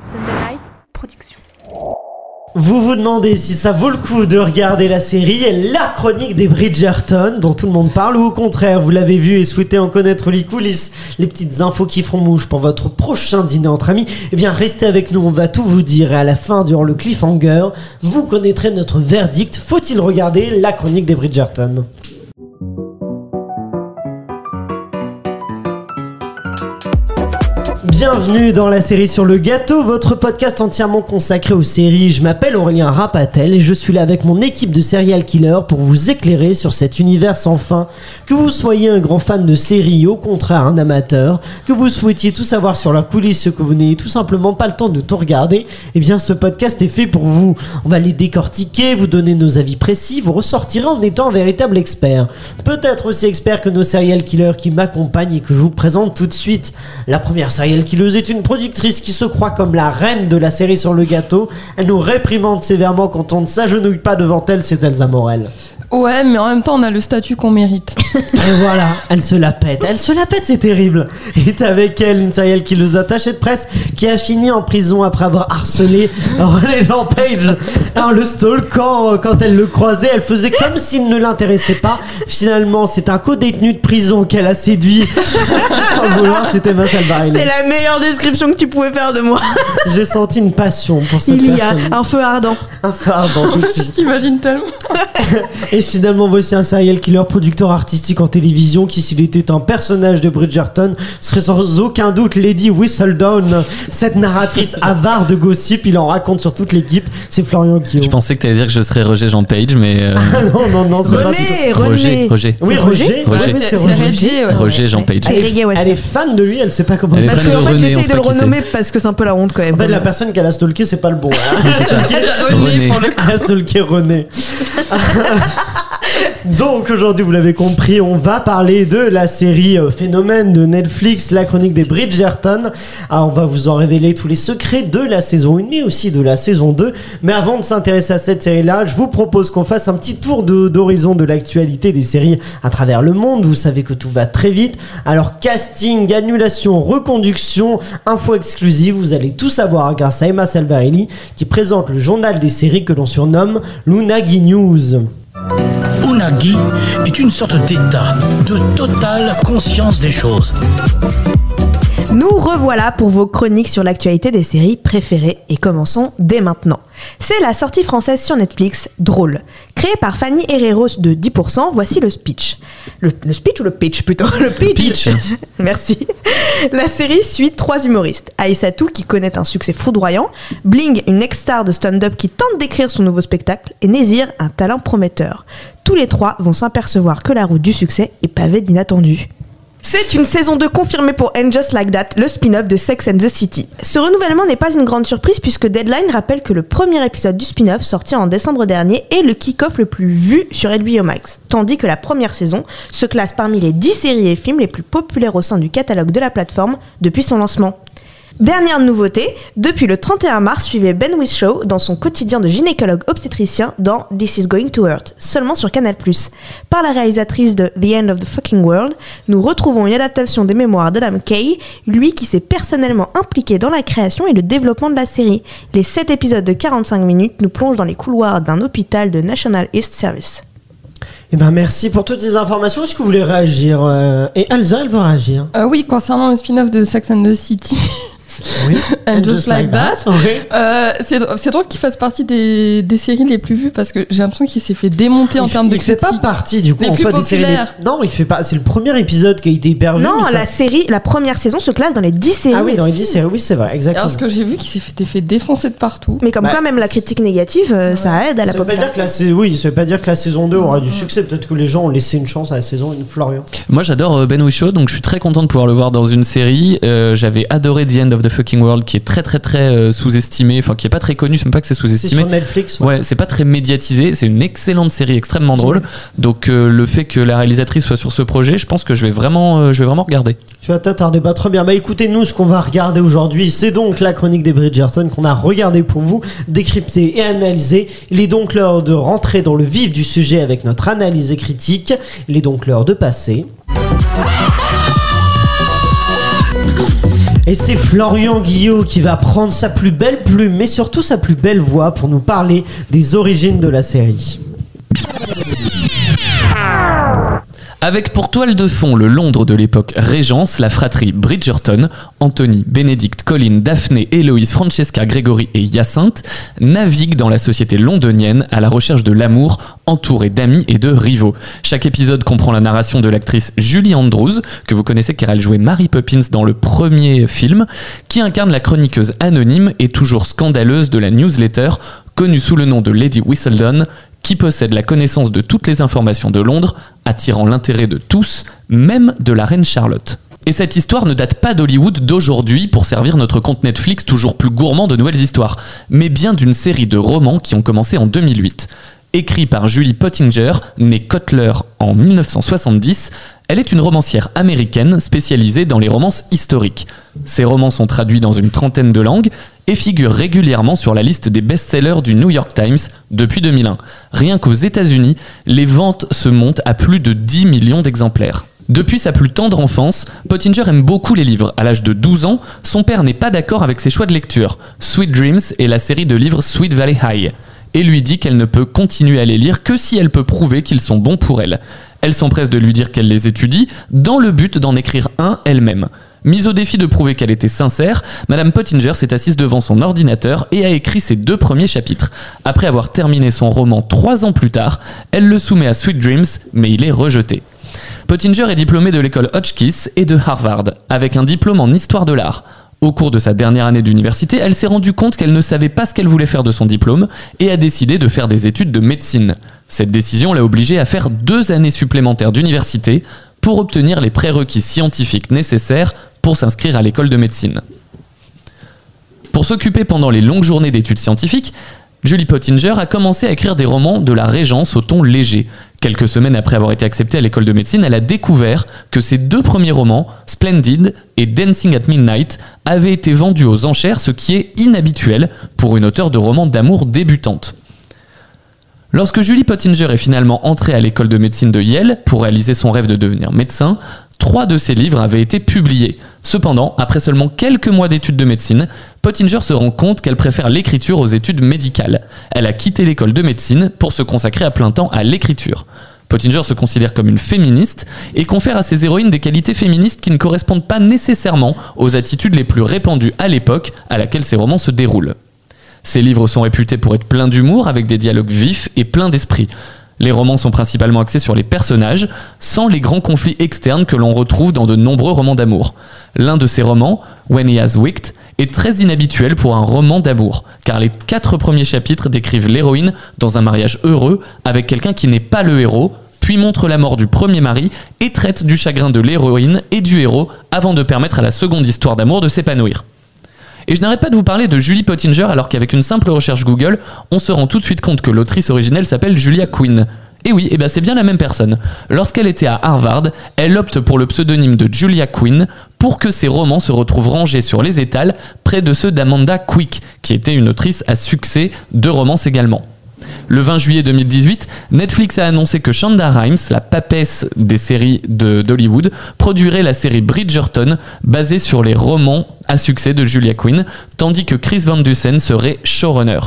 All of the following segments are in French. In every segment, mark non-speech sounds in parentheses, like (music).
Sunday Night Production. Vous vous demandez si ça vaut le coup de regarder la série La chronique des Bridgerton dont tout le monde parle ou au contraire vous l'avez vu et souhaitez en connaître les coulisses, les petites infos qui feront mouche pour votre prochain dîner entre amis, eh bien restez avec nous, on va tout vous dire. Et à la fin durant le cliffhanger, vous connaîtrez notre verdict, faut-il regarder La chronique des Bridgerton? Bienvenue dans la série sur le gâteau, votre podcast entièrement consacré aux séries. Je m'appelle Aurélien Rapatel et je suis là avec mon équipe de serial killers pour vous éclairer sur cet univers sans fin. Que vous soyez un grand fan de séries, au contraire un amateur, que vous souhaitiez tout savoir sur leurs coulisses, que vous n'ayez tout simplement pas le temps de tout regarder, eh bien ce podcast est fait pour vous. On va les décortiquer, vous donner nos avis précis, vous ressortirez en étant un véritable expert. Peut-être aussi expert que nos serial killers qui m'accompagnent et que je vous présente tout de suite. La première serial killeuse est une productrice qui se croit comme la reine de la série sur le gâteau. Elle nous réprimande sévèrement quand on ne s'agenouille pas devant elle, c'est Elsa Morel. Ouais, mais en même temps, on a le statut qu'on mérite. (laughs) Et voilà, elle se la pète. Elle se la pète, c'est terrible. Et avec elle une serial killeuse attachée de presse qui a fini en prison après avoir harcelé (laughs) René Jean Page en le stalkant quand elle le croisait. Elle faisait comme s'il ne l'intéressait pas. Finalement, c'est un co-détenu de prison qu'elle a séduit. (laughs) Sans vouloir, c'était Baril. C'est la meilleure description que tu pouvais faire de moi. J'ai senti une passion pour cette Il y a un feu ardent. Un feu ardent tout de suite. Je t'imagine tellement. Et finalement, voici un serial killer producteur artistique en télévision qui, s'il était un personnage de Bridgerton, serait sans aucun doute Lady Whistledown. Cette narratrice (laughs) avare de gossip, il en raconte sur toute l'équipe. C'est Florian Guillaume. Je pensais que tu allais dire que je serais Roger Jean Page, mais. euh, Ah non, non, non, c'est pas René, Roger. Roger. Oui, Roger. Roger Roger. Ouais, c'est Roger. Reggie, ouais. Roger Jean Page. Elle est fan de lui, elle sait pas comment Elle. Parce fan qu'en de fait, j'essaye de le renommer parce que c'est un peu la honte quand même. En fait, la personne qu'elle a stalké, c'est pas le bon. hein. (laughs) René René. pour le Elle a stalké René. (laughs) (laughs) Donc aujourd'hui, vous l'avez compris, on va parler de la série euh, phénomène de Netflix, la chronique des Bridgerton. Ah, on va vous en révéler tous les secrets de la saison 1, mais aussi de la saison 2. Mais avant de s'intéresser à cette série-là, je vous propose qu'on fasse un petit tour d'horizon de, l'actualité des séries à travers le monde. Vous savez que tout va très vite. Alors casting, annulation, reconduction, info exclusive, vous allez tout savoir grâce à Emma Salvarelli qui présente le journal des séries que l'on surnomme l'Unagi News. Unagi est une sorte d'état de totale conscience des choses. Nous revoilà pour vos chroniques sur l'actualité des séries préférées et commençons dès maintenant. C'est la sortie française sur Netflix, Drôle. Créée par Fanny Herrero de 10%, voici le speech. Le, le speech ou le pitch plutôt? Le pitch. Pitch. (laughs) Merci. La série suit trois humoristes. Aïssatou qui connaît un succès foudroyant, Bling, une ex-star de stand-up qui tente d'écrire son nouveau spectacle, et Nézir, un talent prometteur. Tous les trois vont s'apercevoir que la route du succès est pavée d'inattendus. C'est une saison 2 confirmée pour And Just Like That, le spin-off de Sex and the City. Ce renouvellement n'est pas une grande surprise puisque Deadline rappelle que le premier épisode du spin-off sorti en décembre dernier est le kick-off le plus vu sur HBO Max, tandis que la première saison se classe parmi les 10 séries et films les plus populaires au sein du catalogue de la plateforme depuis son lancement. Dernière nouveauté, depuis le 31 mars, suivez Ben Whishaw dans son quotidien de gynécologue obstétricien dans This is Going to Hurt, seulement sur Canal+. Par la réalisatrice de The End of the Fucking World, nous retrouvons une adaptation des mémoires d'Adam Kay, lui qui s'est personnellement impliqué dans la création et le développement de la série. Les 7 épisodes de 45 minutes nous plongent dans les couloirs d'un hôpital de National East Service. Eh ben merci pour toutes ces informations. Est-ce que vous voulez réagir euh, Et Elsa, elle veut réagir. Euh, oui, concernant le spin-off de Sex and the City, (laughs) Oui. (laughs) And Just Like That. Oui. euh, c'est c'est drôle qu'il fasse partie des, des séries les plus vues parce que j'ai l'impression qu'il s'est fait démonter en Il- termes de il fait pas partie du coup Les en plus soi des séries. populaires. Non, il fait pas. C'est le premier épisode qui a été hyper vu. Non, mais ça- la série, la première saison se classe dans les 10 séries. Ah oui, dans les 10 séries, oui, c'est vrai, exactement. Alors, ce que j'ai vu, qu'il s'est fait, fait défoncer de partout. Mais comme Bah, quoi, même la critique négative, euh, ça aide à la ça veut pas dire popularité. que la sais- oui, ça veut pas dire que la saison 2 aura du succès. Peut-être que les gens ont laissé une chance à la saison 1. Florian. Moi, j'adore euh, Ben Whishaw, donc je suis très content de pouvoir le voir dans une série. Euh, J'avais adoré The End of the Fucking World, qui est très très très euh, sous-estimé, enfin qui est pas très connu, c'est même pas que c'est C'est sous-estimé. sur Netflix. ouais. Ouais, c'est pas très médiatisé, c'est une excellente série extrêmement drôle. Donc euh, le fait que la réalisatrice soit sur ce projet, je pense que je vais vraiment, euh, je vais vraiment regarder. Tu vas t'attarder pas très bien. Bah écoutez, nous, ce qu'on va regarder aujourd'hui, c'est donc la chronique des Bridgerton qu'on a regardé pour vous, décrypté et analysé. Il est donc l'heure de rentrer dans le vif du sujet avec notre analyse et critique. Il est donc l'heure de passer. Et c'est Florian Guillot qui va prendre sa plus belle plume, mais surtout sa plus belle voix pour nous parler des origines de la série. Avec pour toile de fond le Londres de l'époque Régence, la fratrie Bridgerton, Anthony, Bénédicte, Colin, Daphné, Héloïse, Francesca, Grégory et Hyacinthe, naviguent dans la société londonienne à la recherche de l'amour, entourés d'amis et de rivaux. Chaque épisode comprend la narration de l'actrice Julie Andrews, que vous connaissez car elle jouait Mary Poppins dans le premier film, qui incarne la chroniqueuse anonyme et toujours scandaleuse de la newsletter, connue sous le nom de Lady Whistledown, qui possède la connaissance de toutes les informations de Londres, attirant l'intérêt de tous, même de la reine Charlotte. Et cette histoire ne date pas d'Hollywood d'aujourd'hui pour servir notre compte Netflix toujours plus gourmand de nouvelles histoires, mais bien d'une série de romans qui ont commencé en 2008. Écrit par Julie Pottinger, née Kotler en 1970, elle est une romancière américaine spécialisée dans les romances historiques. Ses romans sont traduits dans une trentaine de langues et figurent régulièrement sur la liste des best-sellers du New York Times depuis 2001. Rien qu'aux États-Unis, les ventes se montent à plus de 10 millions d'exemplaires. Depuis sa plus tendre enfance, Pottinger aime beaucoup les livres. À l'âge de 12 ans, son père n'est pas d'accord avec ses choix de lecture. Sweet Dreams est la série de livres Sweet Valley High et lui dit qu'elle ne peut continuer à les lire que si elle peut prouver qu'ils sont bons pour elle. Elle s'empresse de lui dire qu'elle les étudie dans le but d'en écrire un elle-même. Mise au défi de prouver qu'elle était sincère, Madame Pottinger s'est assise devant son ordinateur et a écrit ses deux premiers chapitres. Après avoir terminé son roman trois ans plus tard, elle le soumet à Sweet Dreams, mais il est rejeté. Pottinger est diplômée de l'école Hotchkiss et de Harvard, avec un diplôme en histoire de l'art. Au cours de sa dernière année d'université, elle s'est rendue compte qu'elle ne savait pas ce qu'elle voulait faire de son diplôme et a décidé de faire des études de médecine. Cette décision l'a obligée à faire deux années supplémentaires d'université pour obtenir les prérequis scientifiques nécessaires pour s'inscrire à l'école de médecine. Pour s'occuper pendant les longues journées d'études scientifiques, Julie Pottinger a commencé à écrire des romans de la Régence au ton léger. Quelques semaines après avoir été acceptée à l'école de médecine, elle a découvert que ses deux premiers romans, Splendid et Dancing at Midnight, avaient été vendus aux enchères, ce qui est inhabituel pour une auteure de romans d'amour débutante. Lorsque Julie Pottinger est finalement entrée à l'école de médecine de Yale pour réaliser son rêve de devenir médecin, trois de ses livres avaient été publiés. Cependant, après seulement quelques mois d'études de médecine, Pottinger se rend compte qu'elle préfère l'écriture aux études médicales. Elle a quitté l'école de médecine pour se consacrer à plein temps à l'écriture. Pottinger se considère comme une féministe et confère à ses héroïnes des qualités féministes qui ne correspondent pas nécessairement aux attitudes les plus répandues à l'époque à laquelle ses romans se déroulent. Ses livres sont réputés pour être pleins d'humour, avec des dialogues vifs et pleins d'esprit. Les romans sont principalement axés sur les personnages, sans les grands conflits externes que l'on retrouve dans de nombreux romans d'amour. L'un de ces romans, When He Has Wicked, est très inhabituel pour un roman d'amour, car les quatre premiers chapitres décrivent l'héroïne dans un mariage heureux avec quelqu'un qui n'est pas le héros, puis montre la mort du premier mari et traite du chagrin de l'héroïne et du héros avant de permettre à la seconde histoire d'amour de s'épanouir. Et je n'arrête pas de vous parler de Julie Pottinger alors qu'avec une simple recherche Google, on se rend tout de suite compte que l'autrice originelle s'appelle Julia Quinn. Et oui, et ben c'est bien la même personne. Lorsqu'elle était à Harvard, elle opte pour le pseudonyme de Julia Quinn pour que ses romans se retrouvent rangés sur les étals près de ceux d'Amanda Quick, qui était une autrice à succès de romances également. Le 20 juillet 2018, Netflix a annoncé que Shonda Rhimes, la papesse des séries d'Hollywood, produirait la série Bridgerton, basée sur les romans à succès de Julia Quinn, tandis que Chris Van Dusen serait showrunner.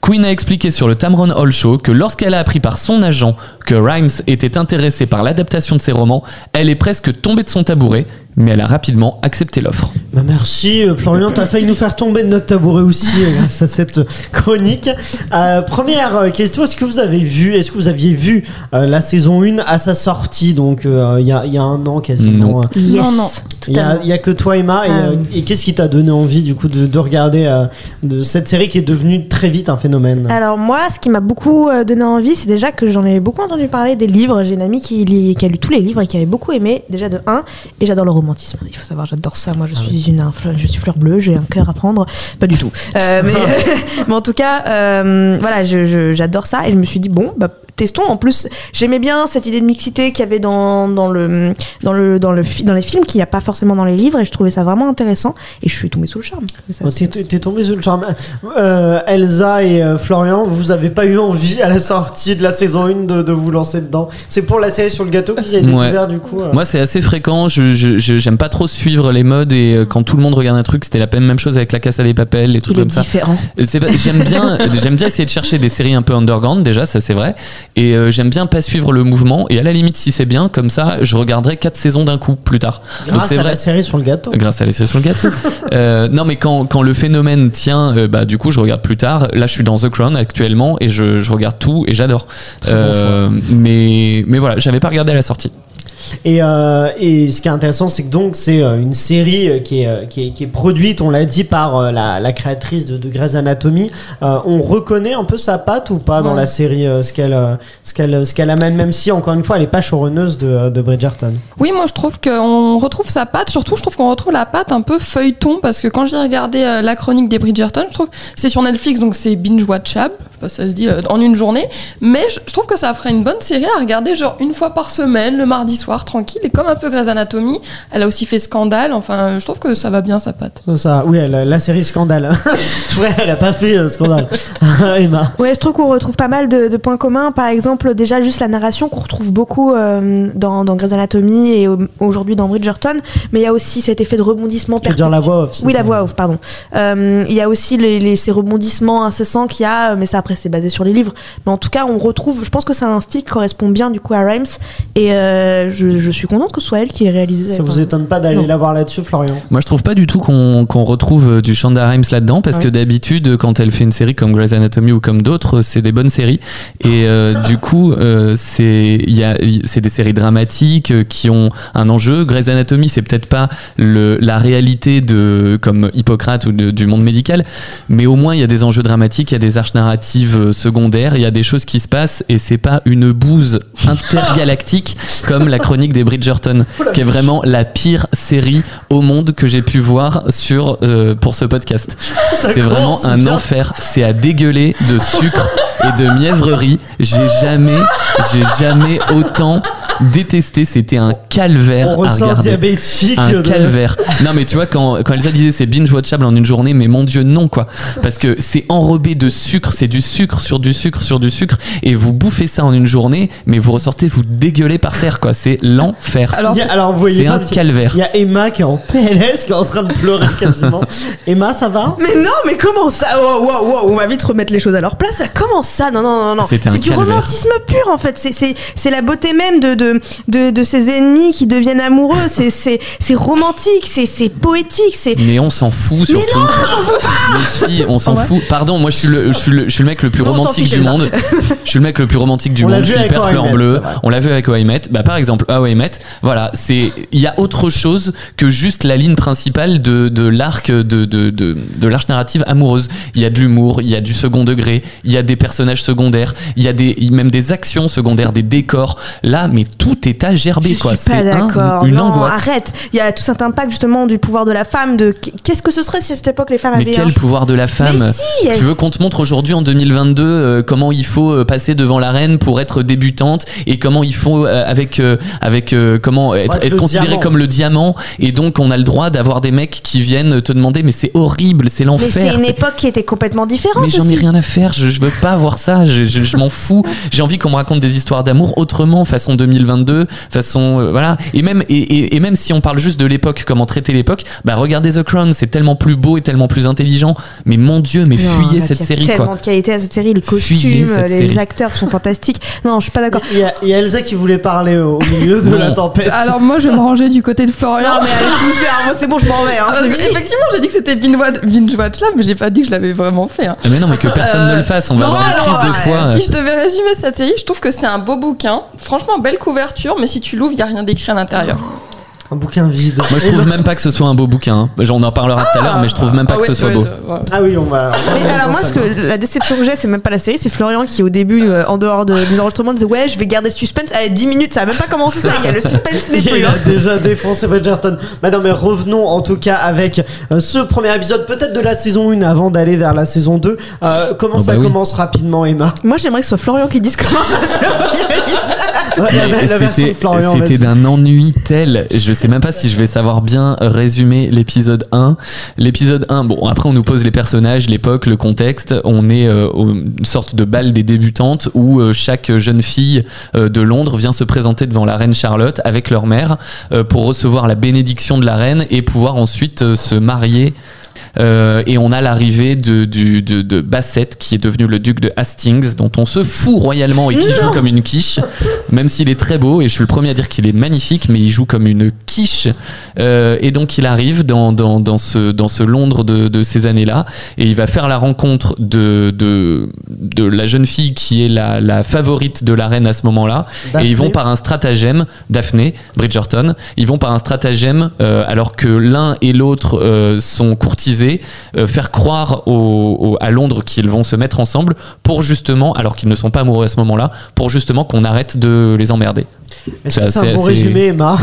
Quinn a expliqué sur le Tamron Hall Show que lorsqu'elle a appris par son agent que Rhimes était intéressée par l'adaptation de ses romans, elle est presque tombée de son tabouret, mais elle a rapidement accepté l'offre. Bah merci euh, Florian, t'as failli nous faire tomber de notre tabouret aussi euh, grâce à cette chronique. Euh, première euh, question, est-ce que vous avez vu, est-ce que vous aviez vu euh, la saison 1 à sa sortie, donc euh, il y, a, il y a un an quasiment Non. Yes, Non, non. Il y, a, il y a que toi Emma et, et qu'est-ce qui t'a donné envie du coup de, de regarder euh, de cette série qui est devenue très vite un phénomène? Alors moi, ce qui m'a beaucoup donné envie, c'est déjà que j'en ai beaucoup entendu parler des livres. J'ai une amie qui, qui a lu tous les livres et qui avait beaucoup aimé, déjà de 1, et j'adore le romantisme. Il faut savoir, j'adore ça. Moi, je suis une infle- je suis fleur bleue, j'ai un cœur à prendre. Pas du tout. Euh, mais, (laughs) (laughs) mais en tout cas, euh, voilà, j'adore ça et je me suis dit bon, bah, testons. En plus, j'aimais bien cette idée de mixité qu'il y avait dans, dans, le, dans, le, dans, le, dans les films, qu'il n'y a pas forcément dans les livres, et je trouvais ça vraiment intéressant. Et je suis tombée sous le charme. Ça, Oh, T'es t'es tombé sous le charme. Euh, Elsa et euh, Florian, vous avez pas eu envie à la sortie de la saison 1 de, de vous lancer dedans? C'est pour la série sur le gâteau que vous avez Ouais. découvert du coup. euh. Moi, c'est assez fréquent. Je j'aime pas trop suivre les modes et euh, quand tout le monde regarde un truc, c'était la même chose avec la casse à des papels et tout Il est comme ça. C'est pas- J'aime bien, j'aime bien essayer de chercher des séries un peu underground déjà, ça c'est vrai. Et euh, j'aime bien pas suivre le mouvement. Et à la limite, si c'est bien, comme ça, je regarderai quatre saisons d'un coup plus tard. Grâce à vrai. la série sur le gâteau. Grâce à les sur le gâteau. (laughs) Euh, non, mais quand, quand le phénomène tient, euh, bah, du coup, je regarde plus tard. Là, je suis dans The Crown actuellement et je, je regarde tout et j'adore. Mais, mais voilà, j'avais pas regardé à la sortie. Et, euh, et ce qui est intéressant, c'est que donc c'est euh, une série euh, qui est, qui est, qui est produite, on l'a dit, par la, la créatrice de, de Grey's Anatomy. Euh, on reconnaît un peu sa patte ou pas dans la série, ce qu'elle ce qu'elle ce qu'elle amène, même si encore une fois, elle n'est pas showrunneuse de, de Bridgerton. Oui, moi je trouve qu'on retrouve sa patte. Surtout, je trouve qu'on retrouve la patte un peu feuilleton parce que quand j'ai regardé la chronique des Bridgerton, je trouve c'est sur Netflix donc c'est binge watchable. Je sais pas si ça se dit en une journée, mais je, je trouve que ça ferait une bonne série à regarder genre une fois par semaine, le mardi soir, tranquille. Et comme un peu Grey's Anatomy, elle a aussi fait Scandale. Enfin, je trouve que ça va bien sa patte. Ça, ça- oui, la série Scandale. (laughs) Ouais, elle a pas fait euh, Scandale. (laughs) Emma. Ouais, je trouve qu'on retrouve pas mal de, de points communs. Par exemple, déjà juste la narration qu'on retrouve beaucoup euh, dans, dans Grey's Anatomy et au- aujourd'hui dans Bridgerton. Mais il y a aussi cet effet de rebondissement. Tu veux dire la voix off Oui, ça la voix off, pardon. Euh, Il y a aussi les, les- ces rebondissements incessants qu'il y a, mais ça après c'est basé sur les livres. Mais en tout cas, on retrouve, je pense que c'est un style qui correspond bien du coup à Rhymes. Et euh, je, je suis contente que ce soit elle qui ait réalisé. Ça vous enfin, étonne pas d'aller la voir là-dessus, Florian? Moi, je trouve pas du tout qu'on retrouve euh, du Shonda Rhimes là-dedans, parce Ouais. que d'habitude, quand elle fait une série comme Grey's Anatomy ou comme d'autres, c'est des bonnes séries. Et euh, du coup, euh, c'est il y a- il- c'est des séries dramatiques euh, qui ont un enjeu. Grey's Anatomy, c'est peut-être pas le, la réalité de comme Hippocrate ou de- du monde médical, mais au moins il y a des enjeux dramatiques, il y a des arches narratives euh, secondaires, il y a des choses qui se passent et c'est pas une bouse intergalactique comme la chronique des Bridgerton, qui est vraiment la pire série au monde que j'ai pu voir sur euh, pour ce podcast. (laughs) C'est vraiment un bien. enfer. C'est à dégueuler de sucre et de mièvrerie. J'ai jamais, j'ai jamais autant détesté. C'était un calvaire On à regarder. diabétique. Un de- calvaire. Non, mais tu vois, quand, quand Elsa disait c'est binge watchable en une journée, mais mon dieu, non, quoi. Parce que c'est enrobé de sucre, c'est du sucre sur du sucre sur du sucre, et vous bouffez ça en une journée, mais vous ressortez, vous dégueulez par terre, quoi. C'est l'enfer. Alors, vous voyez C'est pas, un calvaire. Il y a Emma qui est en PLS, qui est en train de pleurer quasiment. (laughs) Emma, ça va? Mais non, mais comment ça? Wow, wow, wow, on va vite remettre les choses à leur place. Comment ça? Non, non, non, non. C'est du romantisme pur en fait. C'est- C'est c'est la beauté même de, de, de, de ses ennemis qui deviennent amoureux. C'est- C'est c'est romantique, c'est c'est poétique. C'est Mais on s'en fout surtout. Mais si, on s'en Ouais. fout. Pardon, moi je suis le, je suis le, je suis le mec le plus On s'en romantique du monde. (laughs) Je suis le mec le plus romantique du On monde. Je suis hyper fleur Met, bleue. On l'a vu avec How I Met. Bah par exemple, How I Met, voilà, c'est il y a autre chose que juste la ligne principale de, de l'arc de, de, de, de l'arche narrative amoureuse. Il y a de l'humour, il y a du second degré, il y a des personnages secondaires, il y a des même des actions secondaires, des décors. Là, mais tout est à gerber je quoi. suis pas un- une Non, angoisse. arrête. Il y a tout cet impact justement du pouvoir de la femme. De qu'est-ce que ce serait si à cette époque les femmes Mais avaient quel un pouvoir de la femme Mais si, Tu veux qu'on te montre aujourd'hui en 2022 euh, comment il faut euh, passer devant la reine pour être débutante et comment il faut euh, avec euh, avec euh, comment être, Ouais, être considéré diamant. comme le diamant et donc on a le droit d'avoir des mecs qui viennent te demander mais c'est horrible, c'est Mais l'enfer. c'est une c'est- époque qui était complètement différente. mais j'en ai aussi. rien à faire, je, je veux pas voir ça, je, je- je m'en fous. J'ai envie qu'on me raconte des histoires d'amour autrement, façon 2022, façon euh, voilà. Et même et, et- et même si on parle juste de l'époque, comment traiter l'époque, bah regardez The Crown, c'est tellement plus beau et tellement plus intelligent. Mais mon Dieu, mais Non, fuyez cette il y a série tellement quoi. de qualité à cette série, les costumes, cette les série. acteurs sont fantastiques. Non, je suis pas d'accord. Il y, a, il y a Elsa qui voulait parler au milieu de la tempête. alors moi, je vais me (laughs) ranger du côté de Florian. Non mais allez tout faire, moi c'est bon, je m'en vais. Hein, effectivement, j'ai dit que c'était binge watch- binge watchable, mais j'ai pas dit que je l'avais vraiment fait. hein. Ah, Mais non, mais que personne Euh, ne le fasse, on va non, avoir une de euh, foi. Si je devais résumer cette série, je trouve que c'est un beau bouquin. Franchement, belle couverture, mais si tu l'ouvres, il n'y a rien d'écrit à l'intérieur. Un bouquin vide. Moi, je trouve même pas que ce soit un beau bouquin. hein. On en parlera tout à l'heure, mais je trouve même pas Ah que ouais, ce soit ouais, beau. ouais. Ah oui, on va. Mais alors moi, ce que la déception que j'ai, c'est même pas la série, c'est Florian qui au début, euh, en dehors de- des enregistrements, disait ouais, je vais garder le suspense. Allez, 10 minutes, ça a même pas commencé ça. Il y a le suspense n'est plus. Il hein. a déjà défoncé Bridgerton. Bah non, mais revenons en tout cas avec euh, ce premier épisode, peut-être de la saison 1 avant d'aller vers la saison 2. Euh, comment Oh ça bah oui. commence rapidement, Emma? Moi, j'aimerais que ce soit Florian qui dise comment ça se (laughs) C'était d'un ennui tel. Je sais même pas si je vais savoir bien résumer l'épisode 1. L'épisode 1, bon, après on nous pose les personnages, l'époque, le contexte. On est euh, une sorte de bal des débutantes où euh, chaque jeune fille euh, de Londres vient se présenter devant la reine Charlotte avec leur mère pour recevoir la bénédiction de la reine et pouvoir ensuite se marier. Euh, et on a l'arrivée de, du- de, de Bassett qui est devenu le duc de Hastings dont on se fout royalement et qui joue comme une quiche même s'il est très beau et je suis le premier à dire qu'il est magnifique mais il joue comme une quiche. Euh, et donc il arrive dans, dans, dans, ce, dans ce Londres de, de ces années là et il va faire la rencontre de, de, de la jeune fille qui est la, la favorite de la reine à ce moment là et ils vont par un stratagème Daphné Bridgerton ils vont par un stratagème euh, alors que l'un et l'autre sont courtisés euh, faire croire à Londres qu'ils vont se mettre ensemble pour justement alors qu'ils ne sont pas amoureux à ce moment là pour justement qu'on arrête de les emmerder c'est que c'est assez- un bon assez- résumé, Emma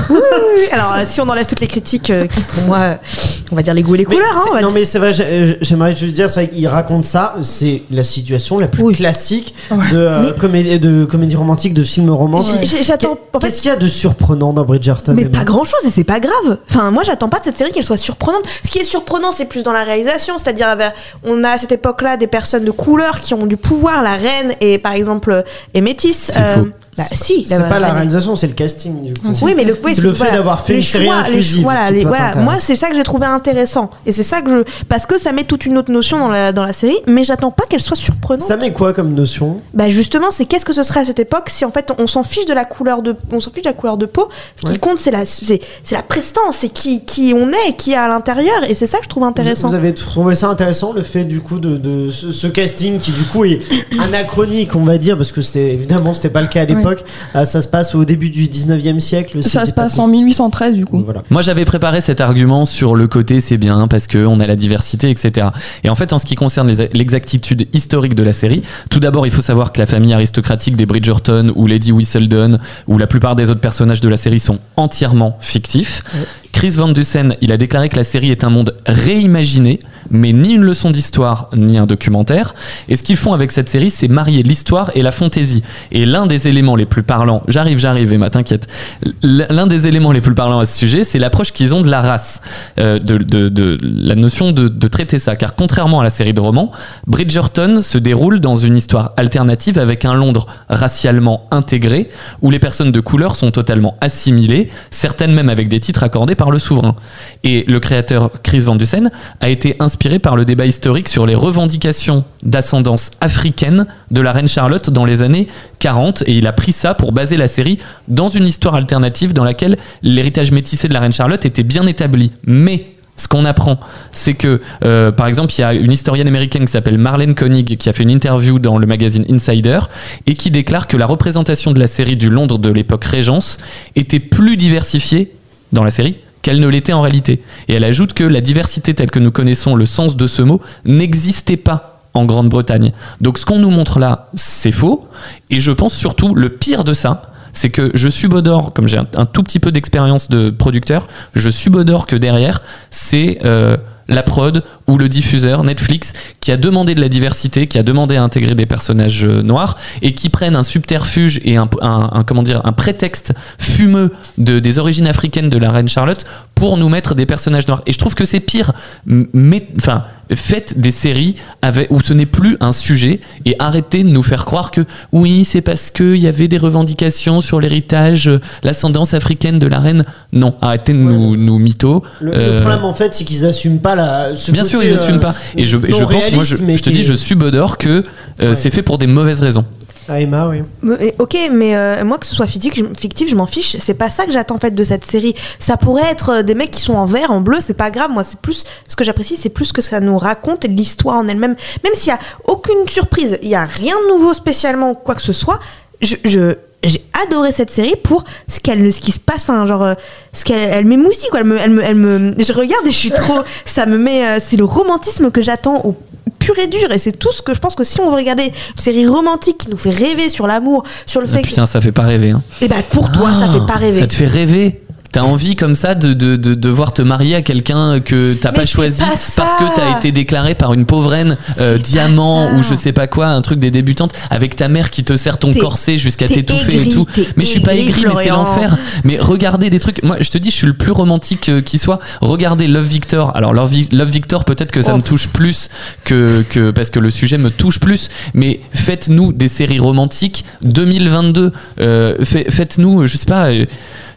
Alors, euh, si on enlève toutes les critiques, euh, qui pour moi, euh, on va dire les goûts et les Mais couleurs. hein, c'est- on va non dire. mais c'est vrai, j'ai- j'aimerais juste dire, c'est vrai qu'il raconte ça, c'est la situation la plus Oui. classique Ouais. de, euh, Mais- comédie, de comédie romantique, de film romantique. J'attends. Qu'est-ce qu'il y a de surprenant dans Bridgerton Mais pas grand chose et c'est pas grave. Enfin, moi j'attends pas de cette série qu'elle soit surprenante. Ce qui est surprenant, c'est plus dans la réalisation. C'est-à-dire, avec- on a à cette époque-là des personnes de couleur qui ont du pouvoir. La reine est par exemple est métisse. C'est faux. Bah, si, C'est pas la réalisation, c'est le casting du coup. Oui, mais le, oui, le fait d'avoir fait une série voilà, les- voilà. moi c'est ça que j'ai trouvé intéressant et c'est ça que je parce que ça met toute une autre notion dans la dans la série, mais j'attends pas qu'elle soit surprenante. Ça met quoi comme notion? Bah justement, c'est qu'est-ce que ce serait à cette époque si en fait on s'en fiche de la couleur de on s'en fiche de la couleur de peau? Ce Ouais. qui compte c'est la c'est la prestance, c'est qui qui on est, qui est à l'intérieur et c'est ça que je trouve intéressant. Vous avez trouvé ça intéressant, le fait du coup de, de ce, ce casting qui du coup est anachronique, on va dire, parce que c'était évidemment c'était pas le cas à l'époque. Euh, ça se passe au début du 19e siècle. si Ça se passe en 1813 du coup. Voilà. Moi, j'avais préparé cet argument sur le côté c'est bien parce qu'on a la diversité, etc. Et en fait, en ce qui concerne l'exactitude historique de la série, tout d'abord, il faut savoir que la famille aristocratique des Bridgerton ou Lady Whistledown ou la plupart des autres personnages de la série sont entièrement fictifs. Chris Van Dusen, il a déclaré que la série est un monde réimaginé, mais ni une leçon d'histoire, ni un documentaire. Et ce qu'ils font avec cette série, c'est marier l'histoire et la fantaisie. Et l'un des éléments les plus parlants, j'arrive, j'arrive, Emma, t'inquiète. L'un des éléments les plus parlants à ce sujet, c'est l'approche qu'ils ont de la race, euh, de la notion de, de traiter ça. Car contrairement à la série de romans, Bridgerton se déroule dans une histoire alternative avec un Londres racialement intégré, où les personnes de couleur sont totalement assimilées, certaines même avec des titres accordés par le souverain. Et le créateur Chris Van Dusen a été inspiré par le débat historique sur les revendications d'ascendance africaine de la reine Charlotte dans les années 40 et il a pris ça pour baser la série dans une histoire alternative dans laquelle l'héritage métissé de la reine Charlotte était bien établi. Mais ce qu'on apprend, c'est que, euh, par exemple, il y a une historienne américaine qui s'appelle Marlene Koenig qui a fait une interview dans le magazine Insider et qui déclare que la représentation de la série du Londres de l'époque Régence était plus diversifiée dans la série qu'elle ne l'était en réalité. Et elle ajoute que la diversité telle que nous connaissons le sens de ce mot n'existait pas en Grande-Bretagne. Donc ce qu'on nous montre là, c'est faux. Et je pense surtout, le pire de ça, c'est que je subodore, comme j'ai un, tout petit peu d'expérience de producteur, je subodore que derrière, c'est euh, la prod ou le diffuseur Netflix qui a demandé de la diversité, qui a demandé à intégrer des personnages euh, noirs et qui prennent un subterfuge et un, un- un- comment dire un prétexte fumeux de, des origines africaines de la reine Charlotte pour nous mettre des personnages noirs. Et je trouve que c'est pire. Mais enfin, faites des séries avec, où ce n'est plus un sujet et arrêtez de nous faire croire que oui, c'est parce qu'il y avait des revendications sur l'héritage, euh, l'ascendance africaine de la reine. Non, arrêtez de nous, nous mytho. Le, le Euh, problème en fait, c'est qu'ils assument pas la. Ce Bien sûr, ils n'assument euh, pas. Et je, et je pense, moi, je, te dis, je subodore que euh, Ouais. c'est fait pour des mauvaises raisons. Ah, Emma, oui. Mais- Ok, mais euh, moi que ce soit fictif, je, fictif, je m'en fiche. C'est pas ça que j'attends en fait de cette série. Ça pourrait être des mecs qui sont en vert, en bleu, c'est pas grave. Moi, c'est plus ce que j'apprécie, c'est plus ce que ça nous raconte et l'histoire en elle-même. Même s'il y a aucune surprise, il y a rien de nouveau spécialement ou quoi que ce soit. Je, je j'ai adoré cette série pour ce qu'elle, ce qui se passe, enfin genre euh, ce qu'elle, elle m'émoustille quoi. Elle me, elle me, elle me- je regarde et je suis (laughs) trop, ça me met, euh, c'est le romantisme que j'attends au pur et dur et c'est tout ce que je pense que si on veut regarder une série romantique qui nous fait rêver sur l'amour, sur le Ah, fait putain, ça fait pas rêver. Hein. que, et bah pour toi ça Ah, fait pas rêver. Ça te fait rêver T'as envie comme ça de, de, de devoir te marier à quelqu'un que t'as pas choisi pas parce que t'as été déclaré par une pauvre reine euh, diamant ou je sais pas quoi, un truc des débutantes, avec ta mère qui te serre ton corset jusqu'à t'étouffer et tout. Mais je suis pas aigri, mais c'est l'enfer. Mais regardez des trucs. Moi, je te dis, je suis le plus romantique euh, qui soit. Regardez Love Victor. Alors Love, Love Victor, peut-être que ça Oh. me touche plus que, que parce que le sujet me touche plus. Mais faites-nous des séries romantiques 2022. Euh, fait- faites-nous, je sais pas. euh,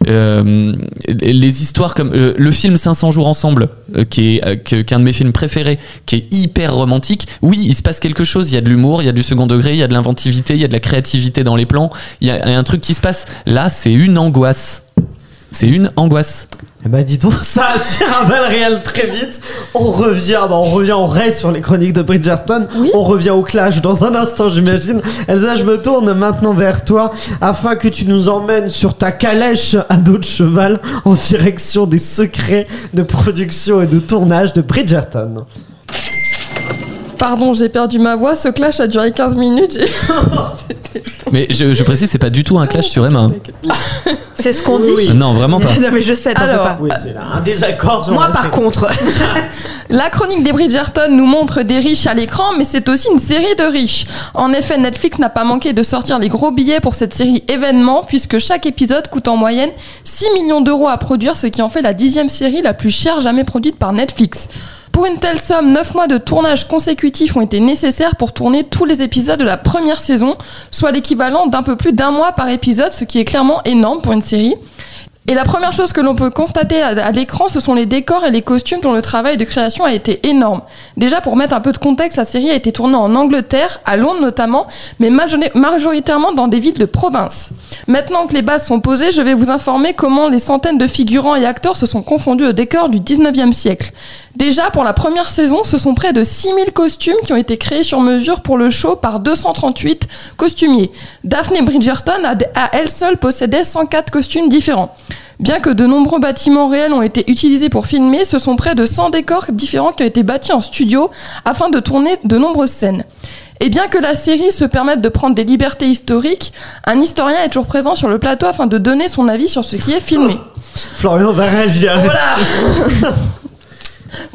euh, les histoires comme euh, le film 500 jours ensemble euh, qui est euh, qu'un de mes films préférés qui est hyper romantique oui il se passe quelque chose il y a de l'humour il y a du second degré il y a de l'inventivité il y a de la créativité dans les plans il y a un truc qui se passe. Là c'est une angoisse c'est une angoisse Eh bah dis donc, (laughs) ça attire un bel réel très vite. On revient, bah on revient, on reste sur les chroniques de Bridgerton. Oui. On revient au clash dans un instant, j'imagine. Elsa, je me tourne maintenant vers toi afin que tu nous emmènes sur ta calèche à dos de cheval en direction des secrets de production et de tournage de Bridgerton. Pardon, j'ai perdu ma voix. Ce clash a duré 15 minutes. (laughs) Mais je, je précise c'est pas du tout un clash sur Emma hein. (laughs) C'est ce qu'on dit. oui. non vraiment pas (laughs) non mais je sais, Alors, pas. Oui, c'est là un désaccord. Moi par contre, La chronique des Bridgerton nous montre des riches à l'écran, mais c'est aussi une série de riches. En effet, Netflix n'a pas manqué de sortir les gros billets pour cette série événement, puisque chaque épisode coûte en moyenne 6 millions d'euros à produire, ce qui en fait la dixième série la plus chère jamais produite par Netflix. Pour une telle somme, 9 mois de tournage consécutifs ont été nécessaires pour tourner tous les épisodes de la première saison, soit l'équivalent d'un peu plus d'un mois par épisode, ce qui est clairement énorme pour une série. Et la première chose que l'on peut constater à, l'écran, ce sont les décors et les costumes dont le travail de création a été énorme. Déjà, pour mettre un peu de contexte, la série a été tournée en Angleterre, à Londres notamment, mais majori- majoritairement dans des villes de province. Maintenant que les bases sont posées, je vais vous informer comment les centaines de figurants et acteurs se sont confondus au décor du 19e siècle. Déjà, pour la première saison, ce sont près de 6000 costumes qui ont été créés sur mesure pour le show par 238 costumiers. Daphne Bridgerton, à, elle seule, possédait 104 costumes différents. Bien que de nombreux bâtiments réels ont été utilisés pour filmer, ce sont près de 100 décors différents qui ont été bâtis en studio afin de tourner de nombreuses scènes. Et bien que la série se permette de prendre des libertés historiques, un historien est toujours présent sur le plateau afin de donner son avis sur ce qui est filmé. Florian va réagir. (laughs)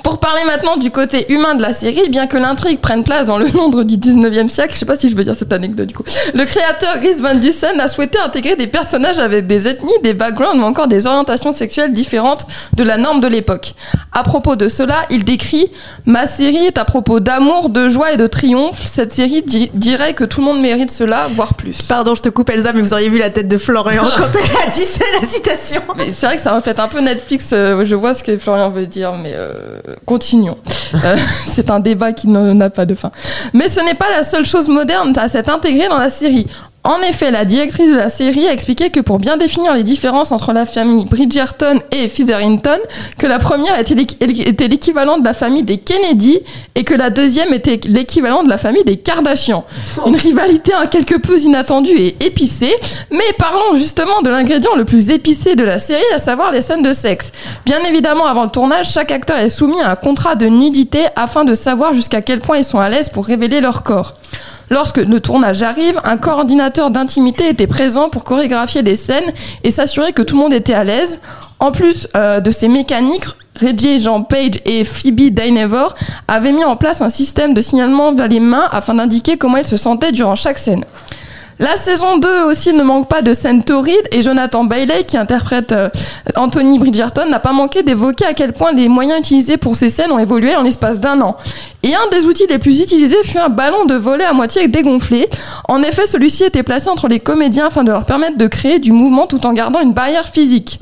Pour parler maintenant du côté humain de la série, bien que l'intrigue prenne place dans le Londres du 19e siècle, je sais pas si je veux dire cette anecdote du coup, le créateur Rhys Van Dusen a souhaité intégrer des personnages avec des ethnies, des backgrounds ou encore des orientations sexuelles différentes de la norme de l'époque. À propos de cela, il décrit Ma série est à propos d'amour, de joie et de triomphe. Cette série di- dirait que tout le monde mérite cela, voire plus. pardon, je te coupe Elsa, mais vous auriez vu la tête de Florian (laughs) quand elle a dit la citation. Mais c'est vrai que ça reflète un peu Netflix. euh, je vois ce que Florian veut dire, mais euh, continuons. Euh, (laughs) c'est un débat qui n'en- n'a pas de fin. Mais ce n'est pas la seule chose moderne à s'être intégrée dans la série. En effet, la directrice de la série a expliqué que pour bien définir les différences entre la famille Bridgerton et Featherington, que la première était l'équ- était l'équivalent de la famille des Kennedy et que la deuxième était l'équivalent de la famille des Kardashian. Une rivalité un quelque peu inattendue et épicée, mais parlons justement de l'ingrédient le plus épicé de la série, à savoir les scènes de sexe. Bien évidemment, avant le tournage, chaque acteur est soumis à un contrat de nudité afin de savoir jusqu'à quel point ils sont à l'aise pour révéler leur corps. Lorsque le tournage arrive, un coordinateur d'intimité était présent pour chorégraphier les scènes et s'assurer que tout le monde était à l'aise. En plus euh, de ces mécaniques, Reggie Jean Page et Phoebe Dynevor avaient mis en place un système de signalement vers les mains afin d'indiquer comment ils se sentaient durant chaque scène. La saison 2 aussi ne manque pas de scènes torrides et Jonathan Bailey, qui interprète euh, Anthony Bridgerton, n'a pas manqué d'évoquer à quel point les moyens utilisés pour ces scènes ont évolué en l'espace d'un an. Et un des outils les plus utilisés fut un ballon de volet à moitié dégonflé. En effet, celui-ci était placé entre les comédiens afin de leur permettre de créer du mouvement tout en gardant une barrière physique.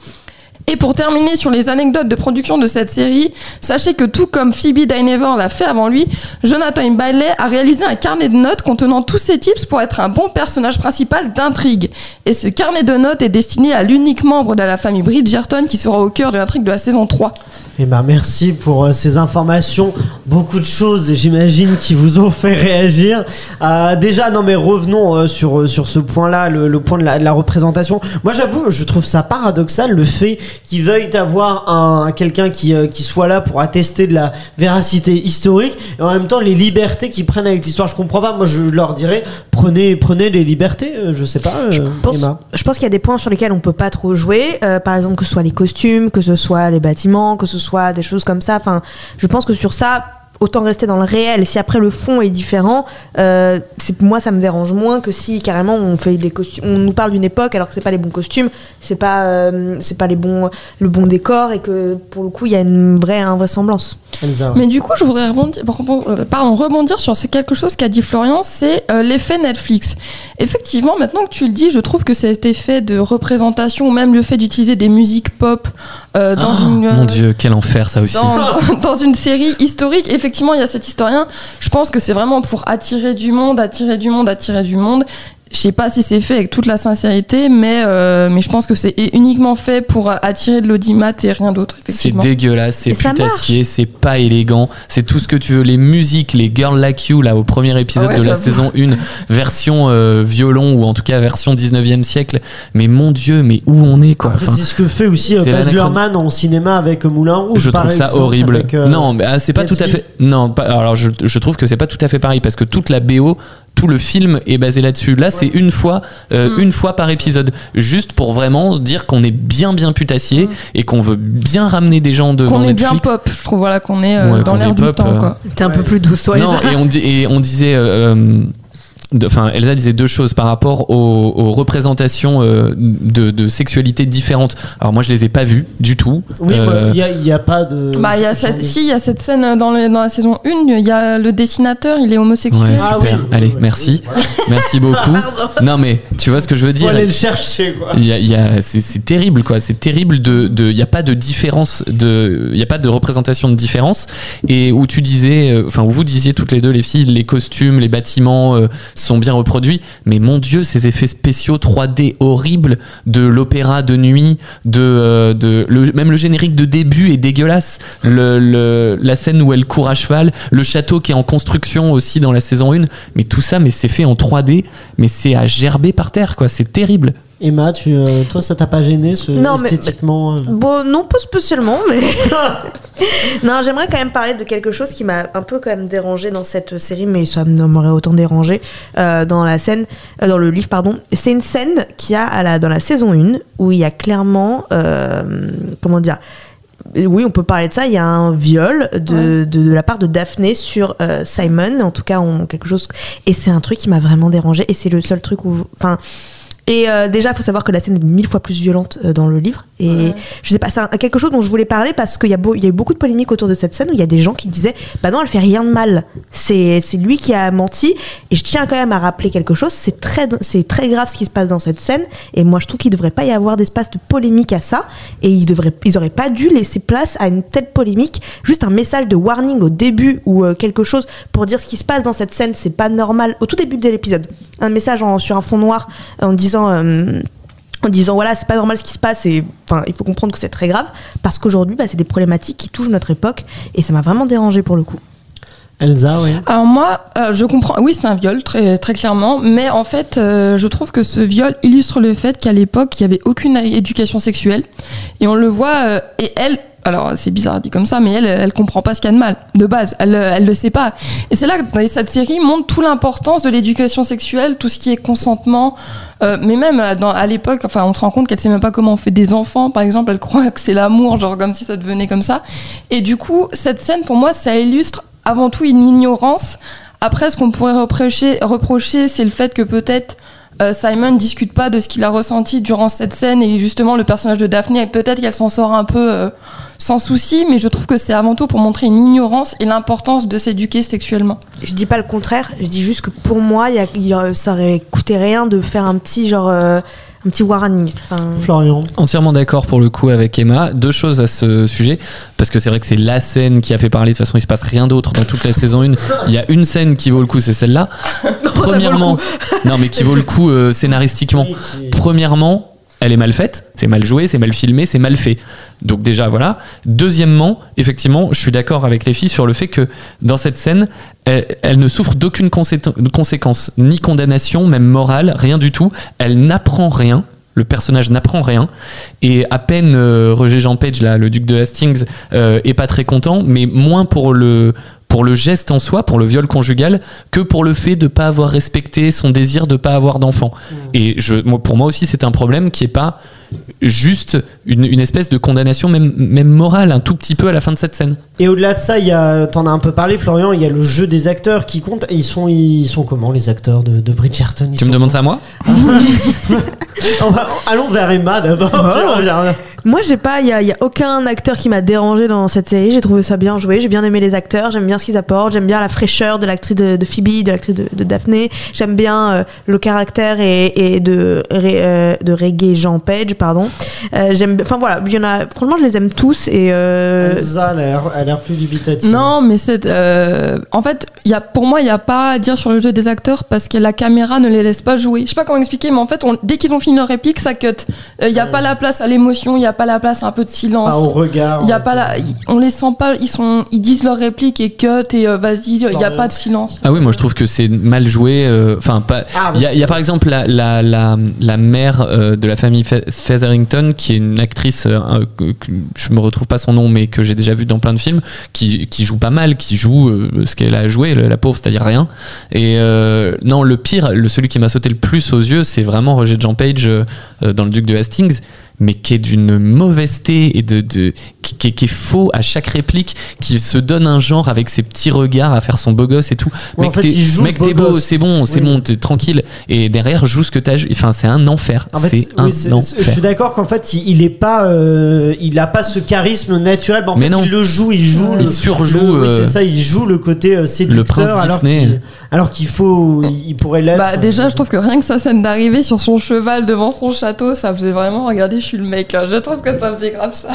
Et pour terminer sur les anecdotes de production de cette série, sachez que tout comme Phoebe Dynevor l'a fait avant lui, Jonathan Bailey a réalisé un carnet de notes contenant tous ses tips pour être un bon personnage principal d'intrigue. Et ce carnet de notes est destiné à l'unique membre de la famille Bridgerton qui sera au cœur de l'intrigue de la saison 3. Eh ben merci pour euh, ces informations. Beaucoup de choses, j'imagine, qui vous ont fait réagir. Euh, déjà, non mais revenons euh, sur sur ce point-là, le, point de la représentation. Moi, j'avoue, je trouve ça paradoxal le fait qu'ils veuillent avoir un quelqu'un qui euh, qui soit là pour attester de la véracité historique et en même temps les libertés qu'ils prennent avec l'histoire. Je comprends pas. Moi, je leur dirais prenez prenez les libertés. euh, Je sais pas. euh, Je pense, je pense qu'il y a des points sur lesquels on peut pas trop jouer. Euh, par exemple, que ce soit les costumes, que ce soit les bâtiments, que ce soit des choses comme ça. Enfin, je pense que sur ça, autant rester dans le réel. Si après le fond est différent, euh, c'est moi ça me dérange moins que si carrément on fait costumes, on nous parle d'une époque alors que c'est pas les bons costumes, c'est pas euh, c'est pas les bons le bon décor et que pour le coup il y a une vraie invraisemblance. Elsa, ouais. Mais du coup, je voudrais rebondir, rebon- euh, pardon, rebondir sur quelque chose qu'a dit Florian, c'est euh, l'effet Netflix. Effectivement, maintenant que tu le dis, je trouve que cet effet de représentation, ou même le fait d'utiliser des musiques pop euh, dans Oh, une... Mon dieu, quel enfer ça aussi. dans, (laughs) dans- dans une série historique, effectivement, il y a cet historien. Je pense que c'est vraiment pour attirer du monde, attirer du monde, attirer du monde. Je sais pas si c'est fait avec toute la sincérité, mais, euh, mais je pense que c'est uniquement fait pour attirer de l'audimat et rien d'autre, C'est dégueulasse, c'est putassier, c'est pas élégant, c'est tout ce que tu veux. Les musiques, les Girl Like You, là, au premier épisode Ah ouais, de la saison 1, version euh, violon ou en tout cas version 19e siècle. Mais mon dieu, mais où on est quoi Après, Enfin, c'est ce que fait aussi euh, Baz. Luhrmann en cinéma avec Moulin Rouge. Je trouve ça horrible. avec, euh, non, mais ah, c'est pas tout à fait. Non, pas- alors je, je trouve que c'est pas tout à fait pareil parce que toute la BO, tout le film est basé là-dessus. Là, c'est une fois, euh, Mm. une fois par épisode, juste pour vraiment dire qu'on est bien bien putassier Mm. et qu'on veut bien ramener des gens devant Qu'on est bien pop, je trouve voilà qu'on est euh, Ouais, dans l'air du pop, temps euh, quoi. T'es un peu plus douce toi. Non, et on, di- et on disait. euh, euh, Enfin, Elsa disait deux choses par rapport aux, aux représentations euh, de, de sexualité différentes. Alors moi, je les ai pas vues du tout. Oui, bah, Euh, il n'y a, il y a pas de. Bah, il y a cette, si, il y a cette scène dans, le- dans la saison 1, il y a le dessinateur, il est homosexuel. Ouais, Ah super. oui, Allez, oui, merci. (laughs) oui, Merci beaucoup. (laughs) non, mais tu vois ce que je veux Faut dire aller le chercher, quoi. il y a, il y a- c'est, terrible quoi c'est terrible de de- il n'y a pas de différence de il y a pas de représentation de différence et où tu disais euh, enfin où vous disiez toutes les deux les filles les costumes les bâtiments euh, sont bien reproduits mais mon dieu ces effets spéciaux 3D horribles de l'opéra de nuit de, euh, même le générique de début est dégueulasse. La scène où elle court à cheval le château qui est en construction aussi dans la saison 1 mais tout ça mais c'est fait en 3D mais c'est à gerber par terre quoi. C'est terrible Emma, tu, euh, toi, ça t'a pas gêné, ce, Non, mais- esthétiquement euh, Bon, non, pas spécialement, mais. (laughs) non, j'aimerais quand même parler de quelque chose qui m'a un peu quand même dérangé dans cette série, mais ça m'aurait autant dérangé euh, dans la scène, euh, dans le livre, pardon. C'est une scène qui a à la, dans la saison 1 où il y a clairement. euh, comment dire oui, on peut parler de ça. Il y a un viol de, de, de la part de Daphné sur euh, Simon, en tout cas, on, quelque chose. Et c'est un truc qui m'a vraiment dérangé. Et c'est le seul truc où. Enfin. Et euh, déjà, il faut savoir que la scène est mille fois plus violente euh, dans le livre. Et je sais pas, c'est quelque chose dont je voulais parler parce qu'il y, a beau- il y a eu beaucoup de polémiques autour de cette scène où il y a des gens qui disaient Bah non, elle fait rien de mal. C'est lui qui a menti. Et je tiens quand même à rappeler quelque chose c'est très, très grave ce qui se passe dans cette scène. Et moi, je trouve qu'il devrait pas y avoir d'espace de polémique à ça. Et ils, devraient, ils auraient pas dû laisser place à une telle polémique. Juste un message de warning au début ou euh, quelque chose pour dire ce qui se passe dans cette scène, c'est pas normal. Au tout début de l'épisode, un message en- sur un fond noir en disant. Euh, en disant voilà c'est pas normal ce qui se passe et il faut comprendre que c'est très grave parce qu'aujourd'hui bah, c'est des problématiques qui touchent notre époque et ça m'a vraiment dérangé pour le coup Elsa, oui. Alors moi, euh, je comprends. Oui, c'est un viol, très, très clairement. Mais en fait, euh, je trouve que ce viol illustre le fait qu'à l'époque, il n'y avait aucune éducation sexuelle. Et on le voit. euh, et elle, alors c'est bizarre dit comme ça, mais elle, elle comprend pas ce qu'il y a de mal de base. Elle, elle le sait pas. Et c'est là que cette série montre toute l'importance de l'éducation sexuelle, tout ce qui est consentement. Mais même à l'époque, enfin, on se rend compte qu'elle sait même pas comment on fait des enfants. Par exemple, elle croit (laughs) que c'est l'amour, genre comme si ça devenait comme ça. Et du coup, cette scène, pour moi, ça illustre avant tout une ignorance. Après, ce qu'on pourrait reprocher, reprocher c'est le fait que peut-être euh, Simon discute pas de ce qu'il a ressenti durant cette scène et justement le personnage de Daphné, peut-être qu'elle s'en sort un peu euh, sans souci, mais je trouve que c'est avant tout pour montrer une ignorance et l'importance de s'éduquer sexuellement. je dis pas le contraire je dis juste que pour moi ça aurait coûté rien de faire un petit genre euh, un petit warning. Enfin, Florian. Entièrement d'accord pour le coup avec Emma. Deux choses à ce sujet, parce que c'est vrai que c'est la scène qui a fait parler. De toute façon, il se passe rien d'autre dans toute la saison 1. Il y a une scène qui vaut le coup, c'est celle-là. (laughs) Premièrement, non mais qui vaut le coup euh, scénaristiquement. Premièrement, elle est mal faite, c'est mal joué, c'est mal filmé, c'est mal fait. Donc déjà voilà. Deuxièmement, effectivement, je suis d'accord avec les filles sur le fait que dans cette scène, elle, ne souffre d'aucune consé- conséquence, ni condamnation, même morale, rien du tout. Elle n'apprend rien. Le personnage n'apprend rien et à peine euh, Roger Jean Page, le duc de Hastings, euh, est pas très content, mais moins pour le pour le geste en soi, pour le viol conjugal, que pour le fait de pas avoir respecté son désir de pas avoir d'enfant. Et je, moi, pour moi aussi, c'est un problème qui est pas juste une, une espèce de condamnation, même, même morale, un tout petit peu à la fin de cette scène. Et au-delà de ça, il y a, t'en as un peu parlé, Florian, il y a le jeu des acteurs qui compte. Et ils sont, ils sont comment les acteurs de, de Bridgerton? Ils Tu me demandes ça à moi? (laughs) On va- Allons vers Emma d'abord. Oh. Moi, j'ai pas, il y a, y a aucun acteur qui m'a dérangé dans cette série. J'ai trouvé ça bien joué. J'ai bien aimé les acteurs. J'aime bien ce qu'ils apportent. J'aime bien la fraîcheur de l'actrice de, de Phoebe, de l'actrice de, de Daphné. J'aime bien euh, le caractère et, et de Ré- euh, de Reggae Jean Page, pardon. Euh, j'aime, enfin voilà, il y en a. Franchement, je les aime tous et euh, Elsa, elle a l'air- plus dubitative. Non, mais c'est. euh, en fait, il y a, pour moi, il n'y a pas à dire sur le jeu des acteurs parce que la caméra ne les laisse pas jouer. Je sais pas comment expliquer, mais en fait, on- dès qu'ils ont fini leur réplique, ça cut. Euh, Il n'y a pas la place à l'émotion, il a pas la place à un peu de silence. Pas au regard. Il y a pas la, on les sent pas, ils sont, ils disent leur réplique et cut et euh, vas-y, il n'y a pas de silence. Ah oui, moi je trouve que c'est mal joué. euh, Enfin, pas. Ah, Il y, a- y par exemple la, la, la, la mère euh, de la famille Fe- Featherington, qui est une actrice, euh, je me retrouve pas son nom, mais que j'ai déjà vu dans plein de films, qui, qui joue pas mal, qui joue euh, ce qu'elle a joué, la pauvre, c'est-à-dire rien. Et euh, non, le pire, le, celui qui m'a sauté le plus aux yeux, c'est vraiment Roger Jean Page dans le Duc de Hastings mais qui est d'une mauvaiseté et de, de qui, qui est- qui est faux à chaque réplique, qui se donne un genre avec ses petits regards à faire son beau gosse et tout. Ouais, en mec, fait, t'es- le beau beau, gosse. c'est bon, c'est Oui. bon, t'es tranquille. Et derrière, joue ce que t'as. Enfin, c'est un enfer. En fait, c'est un oui, c'est- enfer. je suis d'accord qu'en fait, il, il est pas, euh, il a pas ce charisme naturel. Mais en Mais fait, non. il le joue, il joue, Il le- surjoue, le- oui, euh, c'est ça, il joue le côté euh, séducteur. prince alors Disney. qu'il- alors qu'il faut, il, il pourrait l'être. Bah, déjà, je trouve que rien que sa scène d'arrivée sur son cheval devant son château, ça faisait vraiment, regardez, le mec. hein. Je trouve que ça faisait grave ça.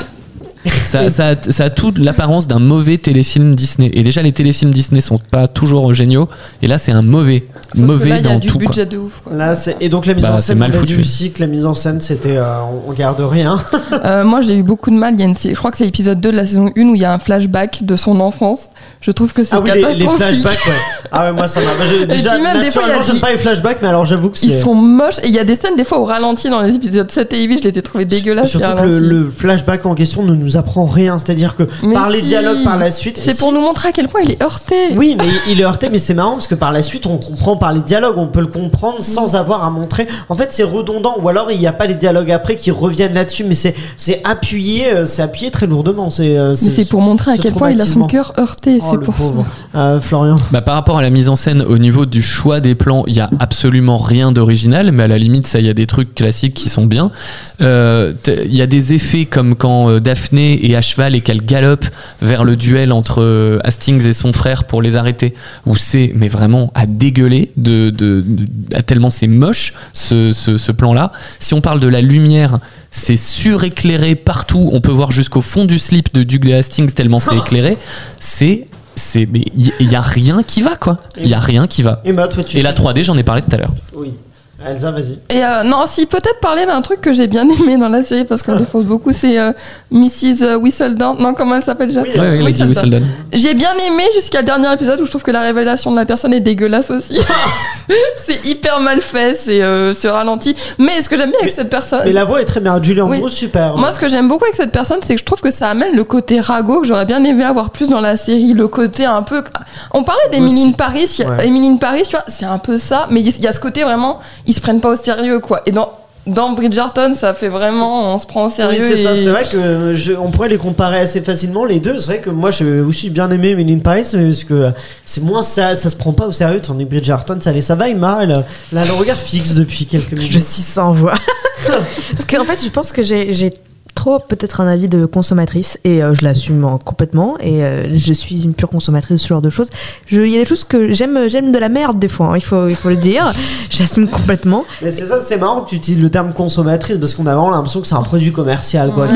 Ça, ça, a- ça a toute l'apparence d'un mauvais téléfilm Disney. Et déjà, les téléfilms Disney sont pas toujours géniaux. Et là, c'est un mauvais. Sauf que mauvais là, il y a dans du tout. quoi. budget de ouf. quoi. Là, c'est- et donc la mise Bah, en c'est scène, mal on a foutu. dit aussi que la mise en scène, c'était, euh, on, garde rien. (laughs) Euh, moi, j'ai eu beaucoup de mal. Il y a une, je crois que c'est l'épisode 2 de la saison 1 où il y a un flashback de son enfance. Je trouve que c'est Ah oui, les, les catastrophique. flashbacks, ouais. Ah ouais, moi ça m'a. j'ai- (laughs) Déjà, puis même, des fois, y a j'aime des- pas les flashbacks, mais alors j'avoue que c'est. Ils sont moches et il y a des scènes des fois au ralenti dans les épisodes 7 et 8, je les ai trouvés dégueulasses. Surtout les que le, le flashback en question ne nous apprend rien. C'est-à-dire que Mais par les dialogues par la suite. C'est si- pour nous montrer à quel point il est heurté. Oui, mais il est heurté, mais c'est marrant parce que par la suite, on comprend par les dialogues, on peut le comprendre sans avoir à montrer. En fait, c'est redondant, ou alors il n'y a pas les dialogues après qui reviennent là-dessus, mais c'est c'est appuyé, euh, c'est appuyé très lourdement. C'est euh, Mais c'est pour montrer à quel point il a son cœur heurté, Oh, c'est pour pauvre. ça. Euh, Florian. Bah, par rapport à la mise en scène, au niveau du choix des plans, il y a absolument rien d'original, mais à la limite, ça, il y a des trucs classiques qui sont bien. Euh, Il y a des effets comme quand euh, Est à cheval et qu'elle galope vers le duel entre euh, Hastings et son frère pour les arrêter, où c'est mais vraiment à dégueuler, de, de, de- à tellement c'est moche ce, ce, ce plan-là. Si on parle de la lumière, c'est suréclairé partout. On peut voir jusqu'au fond du slip de Duke de Hastings tellement c'est (laughs) éclairé. C'est c'est mais il y, a rien qui va quoi. Il y a rien qui va. Toi, tu. Et la 3D, j'en ai parlé tout à l'heure. Oui. Elsa, vas-y. Et euh, non, si peut-être parler d'un truc que j'ai bien (laughs) aimé dans la série parce qu'on défonce beaucoup, c'est euh, Mrs. Whistledown. Non, comment elle s'appelle déjà? Oui, Ouais, ouais, Lady Whistledown. Whistledown. J'ai bien aimé jusqu'à le dernier épisode où je trouve que la révélation de la personne est dégueulasse aussi. (laughs) c'est hyper mal fait, c'est euh, c'est ralenti. Mais ce que j'aime bien avec cette personne, Mais la voix est très bien. Julian Oui. Moore, super. moi ce que j'aime beaucoup avec cette personne, c'est que je trouve que ça amène le côté ragot que j'aurais bien aimé avoir plus dans la série, le côté un peu. On parlait d'Emily in Paris, Ouais. Emily in Paris, tu vois, c'est un peu ça, mais il y a ce côté vraiment, ils se prennent pas au sérieux quoi. Et dans dans Bridgerton, ça fait vraiment, on se prend au Oui, sérieux. c'est ça. et- C'est vrai que je- on pourrait les comparer assez facilement les deux. C'est vrai que moi, j'ai aussi bien aimé in Paris, mais parce que c'est moins ça, ça se prend pas au sérieux. Tandis que Bridgerton, ça allait, ça va. Emma, elle, elle a le regard fixe depuis quelques minutes. je suis sans voix. (laughs) Parce qu'en fait, je pense que j'ai trop peut-être un avis de consommatrice et euh, je l'assume en- complètement et euh, je suis une pure consommatrice de ce genre de choses. Il y a des choses que j'aime, j'aime de la merde des fois, hein, il, faut, il faut le dire. (laughs) J'assume complètement. Mais c'est ça, c'est marrant que tu utilises le terme consommatrice parce qu'on a vraiment l'impression que c'est un produit commercial. Quoi.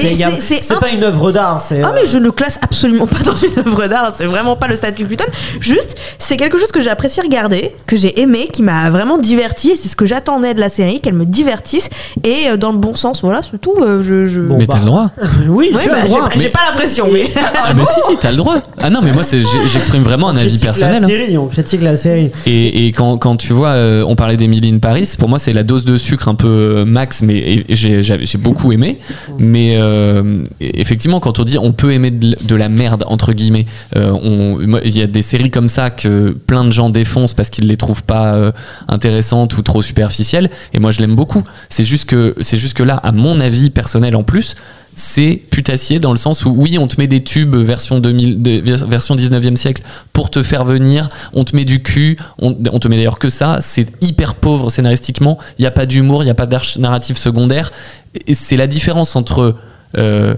C'est- un- pas une œuvre d'art. C'est Ah mais je ne classe absolument pas dans une (laughs) œuvre d'art, c'est vraiment pas le statut Pluton. Juste, c'est quelque chose que j'ai apprécié regarder, que j'ai aimé, qui m'a vraiment diverti et c'est ce que j'attendais de la série, qu'elle me divertisse et euh, dans le bon sens. Voilà, c'est tout. euh, je, je... Bon, mais bah. t'as le droit. oui, Oui, as bah, j'ai j'ai pas l'impression, mais. (laughs) Ah, mais si, si, t'as le droit. Ah non, mais moi, j'exprime vraiment un On avis personnel. La hein. série, on critique la série. Et, et quand, quand tu vois, euh, on parlait d'Emily in Paris, pour moi c'est la dose de sucre un peu euh, max, mais j'ai j'avais- j'ai beaucoup aimé. Mais euh, effectivement, quand on dit on peut aimer de, la merde, entre guillemets, euh, il y a des séries comme ça que plein de gens défoncent parce qu'ils les trouvent pas euh, intéressantes ou trop superficielles. Et moi je l'aime beaucoup. C'est juste, que, c'est juste que là, à mon avis personnel en plus, c'est putassier dans le sens où oui on te met des tubes version 2000 de- vers- version 19e siècle pour te faire venir. On te met du cul. On, te met d'ailleurs que ça. C'est hyper pauvre scénaristiquement. Il n'y a pas d'humour il n'y a pas d'arche narrative secondaire. C'est la différence entre euh,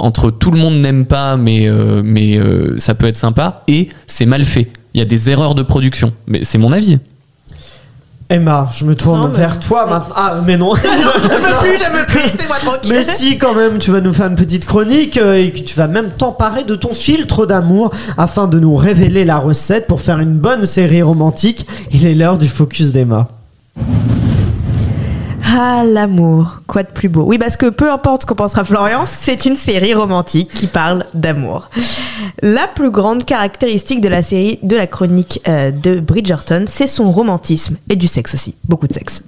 entre tout le monde n'aime pas mais euh, mais euh, ça peut être sympa et c'est mal fait. Il y a des erreurs de production. Mais c'est mon avis Emma, je me tourne Non, mais- vers toi maintenant. Ah, mais non. (laughs) je veux (laughs) plus, je veux plus, laissez-moi tranquille. Mais si, quand même, tu vas nous faire une petite chronique euh, et que tu vas même t'emparer de ton filtre d'amour afin de nous révéler la recette pour faire une bonne série romantique. Il est l'heure du focus d'Emma. Ah, l'amour, quoi de plus beau? Oui, parce que peu importe ce qu'en pensera Florian, c'est une série romantique qui parle d'amour. La plus grande caractéristique de la série, de la chronique euh, de Bridgerton, c'est son romantisme et du sexe aussi, beaucoup de sexe.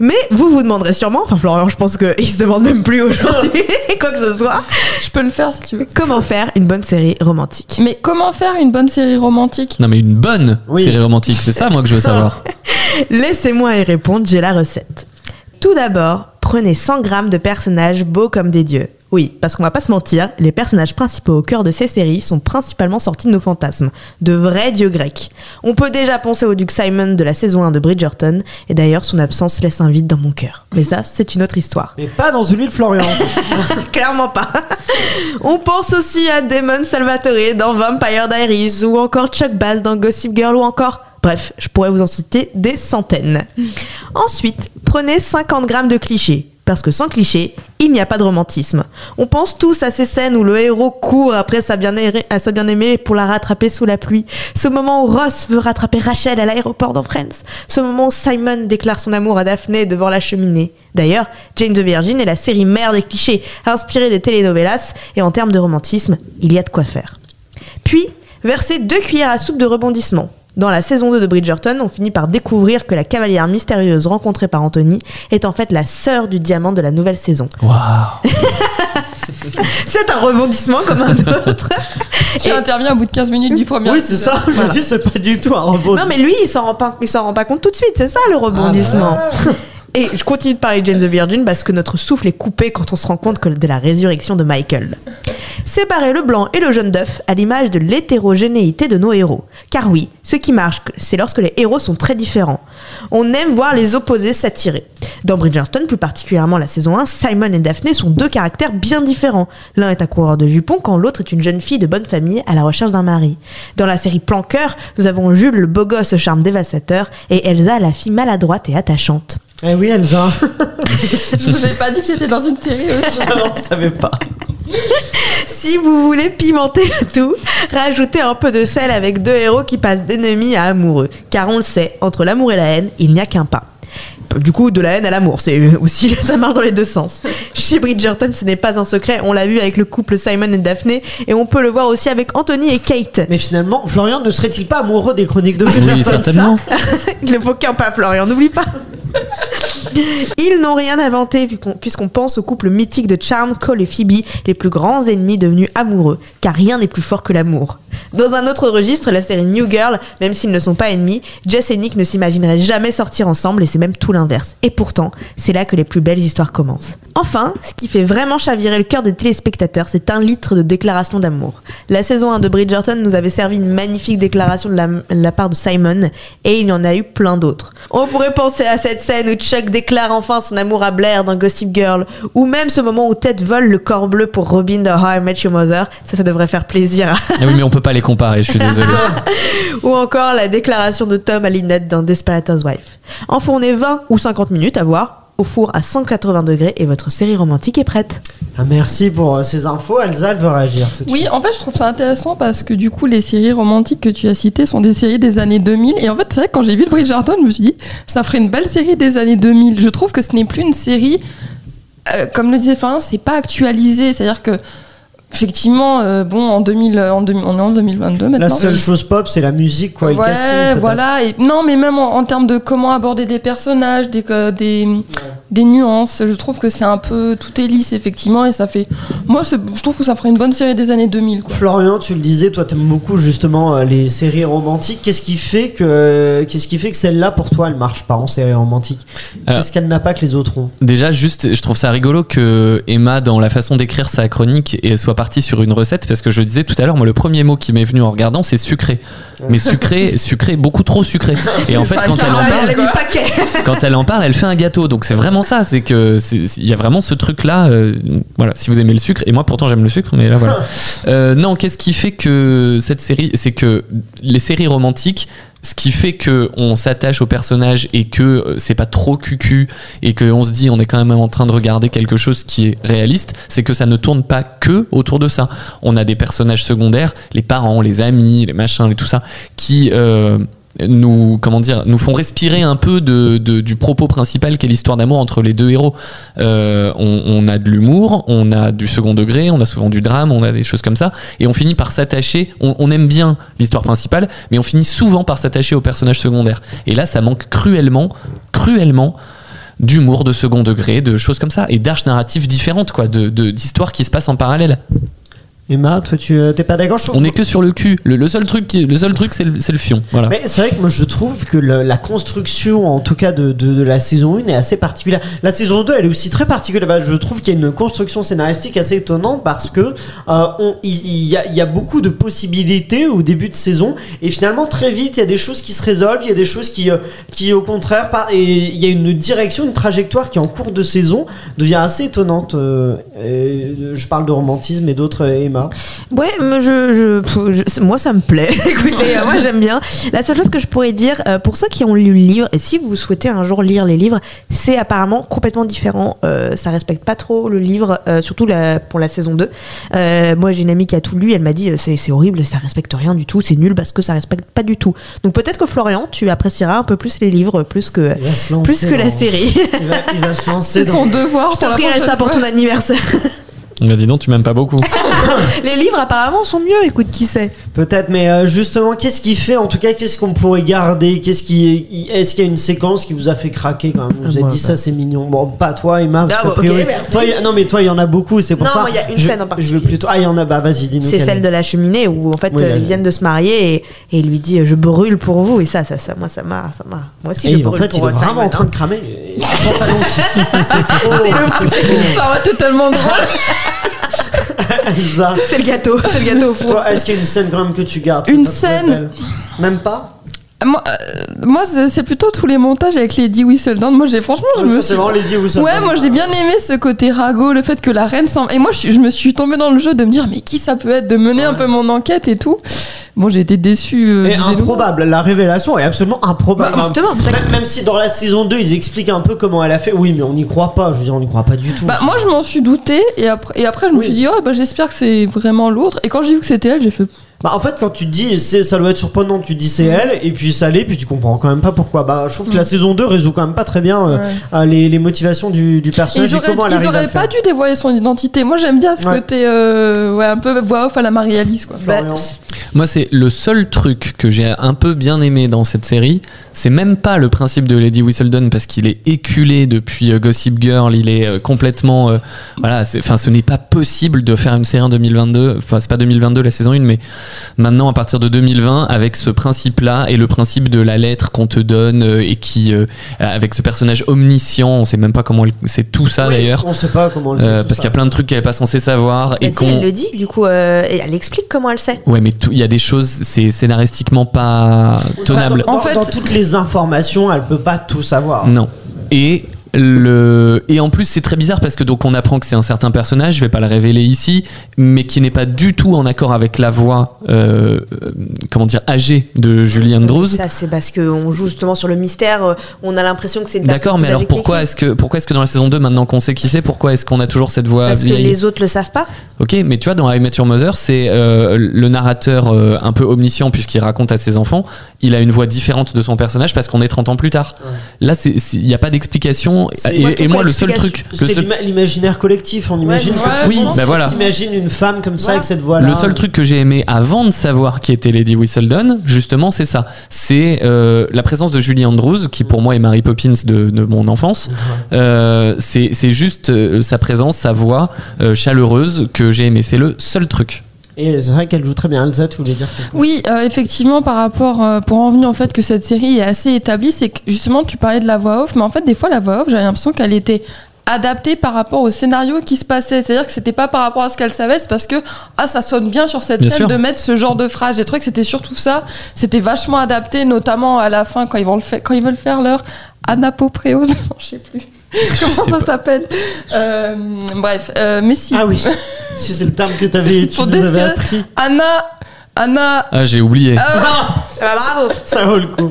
Mais vous vous demanderez sûrement, enfin Florian, je pense qu'il se demande même plus aujourd'hui (laughs) (laughs) quoi que ce soit, Je peux le faire si tu veux. comment faire une bonne série romantique? Mais comment faire une bonne série romantique? Non mais une bonne Oui. série romantique c'est ça moi que je veux savoir (laughs) Laissez-moi y répondre, j'ai la recette. Tout d'abord, prenez 100 grammes de personnages beaux comme des dieux. Oui, parce qu'on va pas se mentir, les personnages principaux au cœur de ces séries sont principalement sortis de nos fantasmes, de vrais dieux grecs. On peut déjà penser au duc Simon de la saison 1 de Bridgerton, et d'ailleurs son absence laisse un vide dans mon cœur. Mais ça, c'est une autre histoire. Mais pas dans celui de Florian. (laughs) Clairement pas. On pense aussi à Damon Salvatore dans Vampire Diaries ou encore Chuck Bass dans Gossip Girl ou encore. Bref, je pourrais vous en citer des centaines. (laughs) Ensuite, prenez 50 grammes de clichés. Parce que sans clichés, il n'y a pas de romantisme. On pense tous à ces scènes où le héros court après sa bien-aimée pour la rattraper sous la pluie. Ce moment où Ross veut rattraper Rachel à l'aéroport dans Friends. Ce moment où Simon déclare son amour à Daphné devant la cheminée. D'ailleurs, Jane the Virgin est la série mère des clichés, inspirée des telenovelas, et en termes de romantisme, il y a de quoi faire. Puis, versez deux cuillères à soupe de rebondissement. Dans la saison 2 de Bridgerton, on finit par découvrir que la cavalière mystérieuse rencontrée par Anthony est en fait la sœur du diamant de la nouvelle saison. waouh (laughs) C'est un rebondissement comme un autre. Qui Et- intervient au bout de 15 minutes du premier oui, c'est ça. Je me dis, c'est pas du tout un robot. Non mais lui, il s'en rend pas, il s'en rend pas compte tout de suite. C'est ça le rebondissement. (laughs) Et je continue de parler de Jane the Virgin parce que notre souffle est coupé quand on se rend compte de la résurrection de Michael. Séparer le blanc et le jaune d'œuf à l'image de l'hétérogénéité de nos héros. Car oui, ce qui marche, c'est lorsque les héros sont très différents. On aime voir les opposés s'attirer. Dans Bridgerton, plus particulièrement la saison 1, Simon et Daphné sont deux caractères bien différents. L'un est un coureur de jupons quand l'autre est une jeune fille de bonne famille à la recherche d'un mari. Dans la série Planqueur, nous avons Jules le beau gosse au charme dévastateur et Elsa la fille maladroite et attachante. Eh oui, Elsa. (laughs) Je vous ai pas dit que j'étais dans une série aussi. non, je savais pas. (laughs) Si vous voulez pimenter le tout, rajoutez un peu de sel avec deux héros qui passent d'ennemis à amoureux. Car on le sait, entre l'amour et la haine, il n'y a qu'un pas. Du coup, de la haine à l'amour, c'est (laughs) aussi ça marche dans les deux sens. Chez Bridgerton, ce n'est pas un secret, on l'a vu avec le couple Simon et Daphné, et on peut le voir aussi avec Anthony et Kate. Mais finalement, Florian ne serait-il pas amoureux des chroniques de oui Bridgerton, certainement (laughs) Il ne faut qu'un pas, Florian, n'oublie pas. Ils n'ont rien inventé puisqu'on- puisqu'on pense au couple mythique de Charm, Cole et Phoebe, les plus grands ennemis devenus amoureux, car rien n'est plus fort que l'amour. Dans un autre registre, la série New Girl, même s'ils ne sont pas ennemis, Jess et Nick ne s'imagineraient jamais sortir ensemble et c'est même tout l'inverse. Et pourtant, c'est là que les plus belles histoires commencent. Enfin, ce qui fait vraiment chavirer le cœur des téléspectateurs, c'est un litre de déclaration d'amour. La saison 1 de Bridgerton nous avait servi une magnifique déclaration de la, de la part de Simon, et il y en a eu plein d'autres. On pourrait penser à cette scène où Chuck déclare enfin son amour à Blair dans Gossip Girl, ou même ce moment où Ted vole le corps bleu pour Robin dans How I Met Your Mother, ça, ça devrait faire plaisir. Ah oui, mais on peut pas les comparer, je suis désolé. (laughs) ou encore la déclaration de Tom à Lynette dans Desperate Housewives. Enfin, on est 20 ou 50 minutes à voir au four à 180 degrés et votre série romantique est prête. Ah, merci pour euh, ces infos. Elsa, elle veut réagir tout de Oui, suite. en fait, je trouve ça intéressant parce que du coup, les séries romantiques que tu as citées sont des séries des années 2000. Et en fait, c'est vrai que quand j'ai vu le Bridgerton, je me suis dit, ça ferait une belle série des années 2000. Je trouve que ce n'est plus une série, euh, comme le disait Florian, c'est pas actualisé. C'est-à-dire que, effectivement, euh, bon, en 2000, en 2000 on est en 2022 maintenant. La seule chose pop, c'est la musique, quoi, et le ouais, casting. voilà. Et, non, mais même en, en termes de comment aborder des personnages, des, euh, des, des nuances, je trouve que c'est un peu. Tout est lisse, effectivement, et ça fait. Moi, je trouve que ça ferait une bonne série des années 2000. Quoi. Florian, tu le disais, toi, t'aimes beaucoup justement euh, les séries romantiques. Qu'est-ce qui fait que, qu'est-ce qui fait que celle-là, pour toi, elle marche pas en série romantique? Alors- Qu'est-ce qu'elle n'a pas que les autres ont? Déjà, juste, je trouve ça rigolo que Emma, dans la façon d'écrire sa chronique, et soit partie sur une recette, parce que je disais tout à l'heure, moi, le premier mot qui m'est venu en regardant, c'est sucré. Mais sucré, sucré, beaucoup trop sucré. Et en fait, quand elle en parle, quand elle en parle, elle fait un gâteau. Donc c'est vraiment ça. C'est que il y a vraiment ce truc-là. euh, voilà, si vous aimez le sucre, et moi pourtant j'aime le sucre, mais là voilà. (laughs) Euh, non, qu'est-ce qui fait que cette série, c'est que les séries romantiques. Ce qui fait que on s'attache au personnage et que euh, c'est pas trop cucu et que on se dit on est quand même en train de regarder quelque chose qui est réaliste, c'est que ça ne tourne pas que autour de ça. On a des personnages secondaires, les parents, les amis, les machins, les tout ça, qui euh, nous comment dire nous font respirer un peu de, du propos principal qui est l'histoire d'amour entre les deux héros. Euh, on, a de l'humour on a du second degré on a souvent du drame on a des choses comme ça et on finit par s'attacher on, on aime bien l'histoire principale mais on finit souvent par s'attacher aux personnages secondaires et là ça manque cruellement cruellement d'humour de second degré de choses comme ça et d'arches narratives différentes quoi de- d'histoires qui se passent en parallèle Emma, toi, tu euh, t'es pas d'accord on est que sur le cul le, le seul truc qui- le seul truc c'est le, fion voilà Mais c'est vrai que moi je trouve que le- la construction, en tout cas de, de- de la saison 1, est assez particulière. La saison 2, elle est aussi très particulière. Bah, je trouve qu'il y a une construction scénaristique assez étonnante parce que euh, on- il il y, a, il y a beaucoup de possibilités au début de saison et finalement très vite il y a des choses qui se résolvent, il y a des choses qui, euh, qui au contraire, par- et il y a une direction, une trajectoire qui en cours de saison devient assez étonnante. euh, je parle de romantisme et d'autres, euh, Ouais, mais je, je- pff, je- moi ça me plaît. (laughs) Écoutez, (laughs) moi j'aime bien. La seule chose que je pourrais dire, euh, pour ceux qui ont lu le livre, et si vous souhaitez un jour lire les livres, c'est apparemment complètement différent. Euh, ça respecte pas trop le livre, euh, surtout la- pour la saison 2. Euh, moi j'ai une amie qui a tout lu, elle m'a dit euh, c'est horrible, ça respecte rien du tout, c'est nul parce que ça respecte pas du tout. Donc peut-être que Florian, tu apprécieras un peu plus les livres, plus que, plus que la série. Il va, il va se (laughs) lancer C'est dans- son devoir. Je t'offrirai ça pour ton anniversaire. On m'a dit non tu m'aimes pas beaucoup (laughs) les livres apparemment sont mieux, écoute qui sait. Peut-être, mais euh, justement, qu'est-ce qui fait, en tout cas, qu'est-ce qu'on pourrait garder? Qu'est-ce qui, est-ce qu'il y a une séquence qui vous a fait craquer quand même? Vous avez dit bah. ça, c'est mignon. Bon, pas toi, Emma. parce Ah, bah, ok, priori- merci. toi, il y non, mais toi, il y en a beaucoup, c'est pour Non, ça. moi, il y a une Je- scène en Je particulier. veux plutôt. Ah, il y en a. Bah, vas-y, dis-nous. C'est celle est. de la cheminée où en fait Oui, euh, la- ils viennent de se marier et, et il lui dit je brûle pour vous et ça ça, ça moi ça m'a ça m'a moi aussi Et je en brûle fait, il pour est euh, vraiment en train hein. de cramer. (laughs) C'est été tellement drôle. (laughs) C'est le gâteau c'est le gâteau au Toi, est-ce qu'il y a une scène quand même que tu gardes Une scène Même pas Moi, euh, moi c'est plutôt tous les montages avec Lady Whistledown. Moi, j'ai franchement, je Ouais, me suis. C'est vraiment Lady. Ouais, moi j'ai bien aimé ce côté ragot, le fait que la reine s'en. Et moi je me suis tombée dans le jeu de me dire, mais qui ça peut être, de mener un peu mon enquête et tout. Bon, j'ai été déçue. euh, Et improbable, la révélation est absolument improbable. Bah, justement, c'est ça même, même si dans la saison 2 ils expliquent un peu comment elle a fait, oui, mais on n'y croit pas. Je veux dire, on n'y croit pas du tout. Bah, moi je m'en suis douté et après, et après je me Oui. suis dit, oh bah j'espère que c'est vraiment l'autre. Et quand j'ai vu que c'était elle, j'ai fait. Bah, en fait, quand tu te dis c'est, ça doit être surprenant, tu te dis c'est elle, et puis ça l'est, puis tu comprends quand même pas pourquoi. Bah, je trouve que la saison 2 résout quand même pas très bien euh, Ouais. euh, les, les motivations du, du Et personnage ils et, auraient, comment elle ils auraient pas dû dévoiler son identité. Moi j'aime bien ce Ouais. côté euh, ouais, un peu voix off à la Marie-Alice quoi. Bah, Florian. Moi, c'est le seul truc que j'ai un peu bien aimé dans cette série. C'est même pas le principe de Lady Whistledown parce qu'il est éculé depuis Gossip Girl. Il est complètement. euh, voilà, c'est- enfin, ce n'est pas possible de faire une série en 2022. Enfin, c'est pas 2022 la saison 1, mais maintenant à partir de 2020 avec ce principe-là et le principe de la lettre qu'on te donne euh, et qui, euh, avec ce personnage omniscient, on sait même pas comment elle- c'est tout ça Oui, d'ailleurs. On sait pas comment elle euh, sait parce qu'il y a plein de trucs qu'elle est pas censée savoir Bah et si, qu'on elle le dit du coup euh, et elle explique comment elle sait Ouais, mais il y a des choses, c'est scénaristiquement pas tenable. Dans, En fait- dans toutes les informations, elle peut pas tout savoir. Non. Et le et en plus c'est très bizarre parce que donc on apprend que c'est un certain personnage, je vais pas le révéler ici, mais qui n'est pas du tout en accord avec la voix, euh, euh, comment dire, âgée de Julie Andrews. Ça, c'est parce qu'on joue justement sur le mystère. euh, On a l'impression que c'est une D'accord, mais alors que pourquoi est-ce que pourquoi est-ce que dans la saison 2 maintenant qu'on sait qui c'est, pourquoi est-ce qu'on a toujours cette voix Parce que vieille les autres le savent pas. Ok, mais tu vois, dans I Met Your Mother, c'est euh, le narrateur euh, un peu omniscient puisqu'il raconte à ses enfants. Il a une voix différente de son personnage parce qu'on est 30 ans plus tard. Là, c'est- c'est- il n'y a pas d'explication. Et, moi, et le seul truc, C'est seul, l'imaginaire collectif, on imagine tout le Oui, monde bah voilà. s'imagine une femme comme ça Voilà. avec cette voix-là. le seul truc que j'ai aimé avant de savoir qui était Lady Whistledown, justement, c'est ça. C'est euh, la présence de Julie Andrews, qui pour moi est Mary Poppins de, de mon enfance. Euh, c'est c'est juste euh, sa présence, sa voix euh, chaleureuse que j'ai aimé. C'est le seul truc. Et c'est vrai qu'elle joue très bien. Elsa, tu voulais dire quelque chose Oui, euh, effectivement, par rapport, euh, pour en venir au fait que cette série est assez établie, c'est que justement, tu parlais de la voix off, mais en fait, des fois, la voix off, j'avais l'impression qu'elle était adaptée par rapport au scénario qui se passait. C'est-à-dire que c'était pas par rapport à ce qu'elle savait, c'est parce que ah ça sonne bien sur cette Bien scène sûr. de mettre ce genre de phrase. J'ai trouvé que c'était surtout ça. C'était vachement adapté, notamment à la fin quand ils vont le faire, quand ils veulent faire leur anapopréose. (laughs) Je sais plus. (laughs) Comment ça s'appelle Euh, Bref, euh, mais si. Ah oui, (laughs) si c'est le terme que t'avais, tu Pour nous avais décrire- appris. Anna, Anna. Ah, j'ai oublié. Ah, Ah (laughs) bah, bravo. Ça vaut le coup.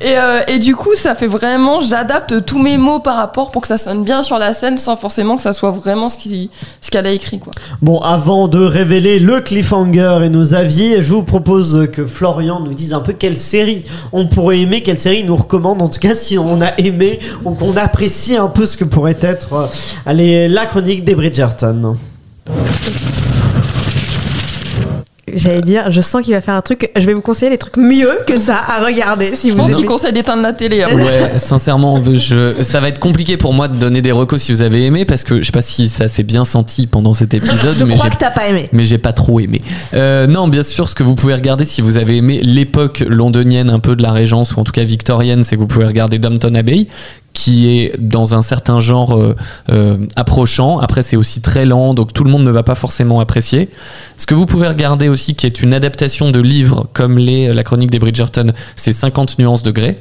Et, euh, et du coup, ça fait vraiment, j'adapte tous mes mots par rapport pour que ça sonne bien sur la scène sans forcément que ça soit vraiment ce qui- ce qu'elle a écrit. Quoi. Bon, avant de révéler le cliffhanger et nos avis, je vous propose que Florian nous dise un peu quelle série on pourrait aimer, quelle série il nous recommande, en tout cas si on a aimé ou qu'on apprécie un peu ce que pourrait être euh, allez, la chronique des Bridgerton. J'allais dire, je sens qu'il va faire un truc. Je vais vous conseiller des trucs mieux que ça à regarder si Je vous pense qu'il conseille d'éteindre la télé. hein. Ouais, sincèrement, je, ça va être compliqué pour moi de donner des recos si vous avez aimé parce que je sais pas si ça s'est bien senti pendant cet épisode, Je mais crois que t'as pas aimé. mais j'ai pas trop aimé. Euh, non, bien sûr, ce que vous pouvez regarder si vous avez aimé l'époque londonienne un peu de la Régence ou en tout cas victorienne, c'est que vous pouvez regarder Downton Abbey qui est dans un certain genre euh, euh, approchant. Après, c'est aussi très lent, donc tout le monde ne va pas forcément apprécier. Ce que vous pouvez regarder aussi, qui est une adaptation de livres comme les, la chronique des Bridgerton, c'est 50 nuances de gré,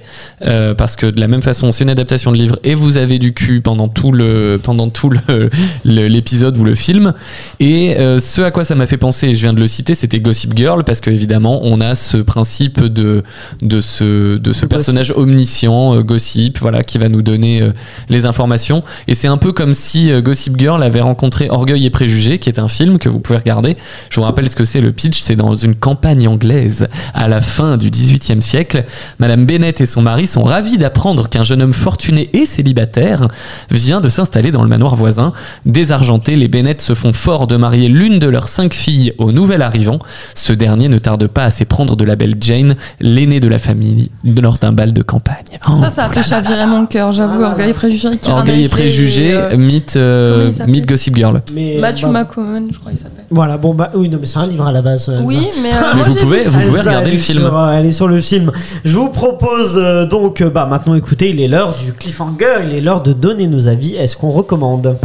Euh, parce que de la même façon, c'est une adaptation de livre et vous avez du cul pendant tout le pendant tout le le- l'épisode ou le film. Et euh, ce à quoi ça m'a fait penser, et je viens de le citer, c'était Gossip Girl, parce que évidemment, on a ce principe de de ce de ce personnage omniscient, euh, Gossip, voilà, qui va nous donner euh, les informations. Et c'est un peu comme si euh, Gossip Girl avait rencontré Orgueil et Préjugés, qui est un film que vous pouvez regarder. Je vous rappelle ce que c'est le pitch, c'est dans une campagne anglaise à la fin du XVIIIe siècle. Madame Bennett et son mari sont ravis d'apprendre qu'un jeune homme fortuné et célibataire vient de s'installer dans le manoir voisin. Désargentés, les Bennett se font fort de marier l'une de leurs cinq filles au nouvel arrivant. Ce dernier ne tarde pas à s'éprendre de la belle Jane, l'aînée de la famille, lors d'un bal de campagne. Oh. Ça, ça a fait chavirer mon cœur, j'avoue. Orgueil et préjugés. Keira Orgueil et Knightley préjugés, euh, mythe, euh, il s'appelle mythe Gossip Girl. Mais, Matthew bah, McComan, je crois qu'il s'appelle. Voilà, bon bah oui, non mais c'est un livre à la base. Elsa. Oui, mais, (laughs) euh, Mais vous pouvez, vous pouvez Elsa, regarder le film. sur, euh, elle est sur le film. Je vous propose euh, donc, euh, bah maintenant écoutez, il est l'heure du cliffhanger, il est l'heure de donner nos avis. Est-ce qu'on recommande?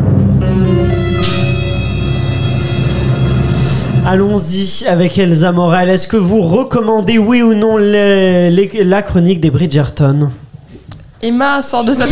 Allons-y avec Elsa Morel. Est-ce que vous recommandez, oui ou non, les- les- la chronique des Bridgerton? Emma sort de sa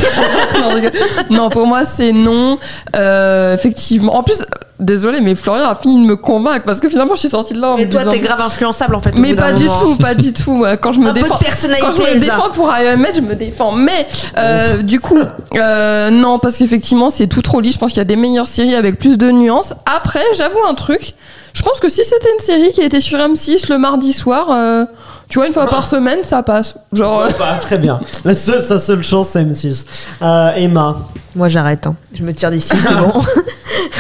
(laughs) non, pour moi, c'est non. Euh, effectivement. En plus, désolé, mais Florian a fini de me convaincre parce que finalement, je suis sortie de là en Mais me toi, disant- t'es grave influençable en fait. au Mais bout pas du moment. tout, pas du tout. Quand je me Un peu défends, de personnalité, quand je me Elsa. défends pour IMH, je me défends. Mais euh, du coup, euh, non, parce qu'effectivement, c'est tout trop lisse. Je pense qu'il y a des meilleures séries avec plus de nuances. Après, j'avoue un truc. Je pense que si c'était une série qui était sur M6 le mardi soir, euh, tu vois, une fois par semaine, ça passe. Genre. euh, Bah, Très bien. La seule, sa seule chance, c'est M6. Euh, Emma. Moi j'arrête, hein. je me tire d'ici, c'est (laughs) bon.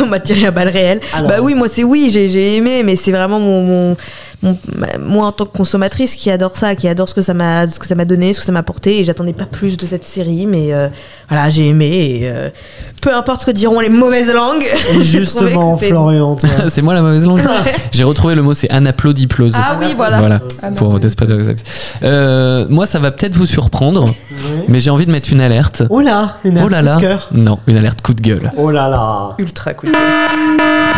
(laughs) On m'a tiré à balles réelles. Alors. Bah oui, moi c'est oui, j'ai aimé, mais c'est vraiment mon, mon, mon- moi en tant que consommatrice qui adore ça, qui adore ce que ça m'a ce que ça m'a donné, ce que ça m'a apporté, et j'attendais pas plus de cette série, mais euh, voilà, j'ai aimé. Et, euh, peu importe ce que diront les mauvaises langues. Et (laughs) justement, Florian, (laughs) c'est moi la mauvaise langue. J'ai retrouvé le mot, c'est anaplodiplose. Ah oui, voilà. Voilà, Ah non. pour Housewives. Euh, moi, ça va peut-être vous surprendre, mais j'ai envie de mettre une alerte. Oh là, une Oh là alerte là. de cœur. Non, une alerte coup de gueule. Oh là là. Ultra cool.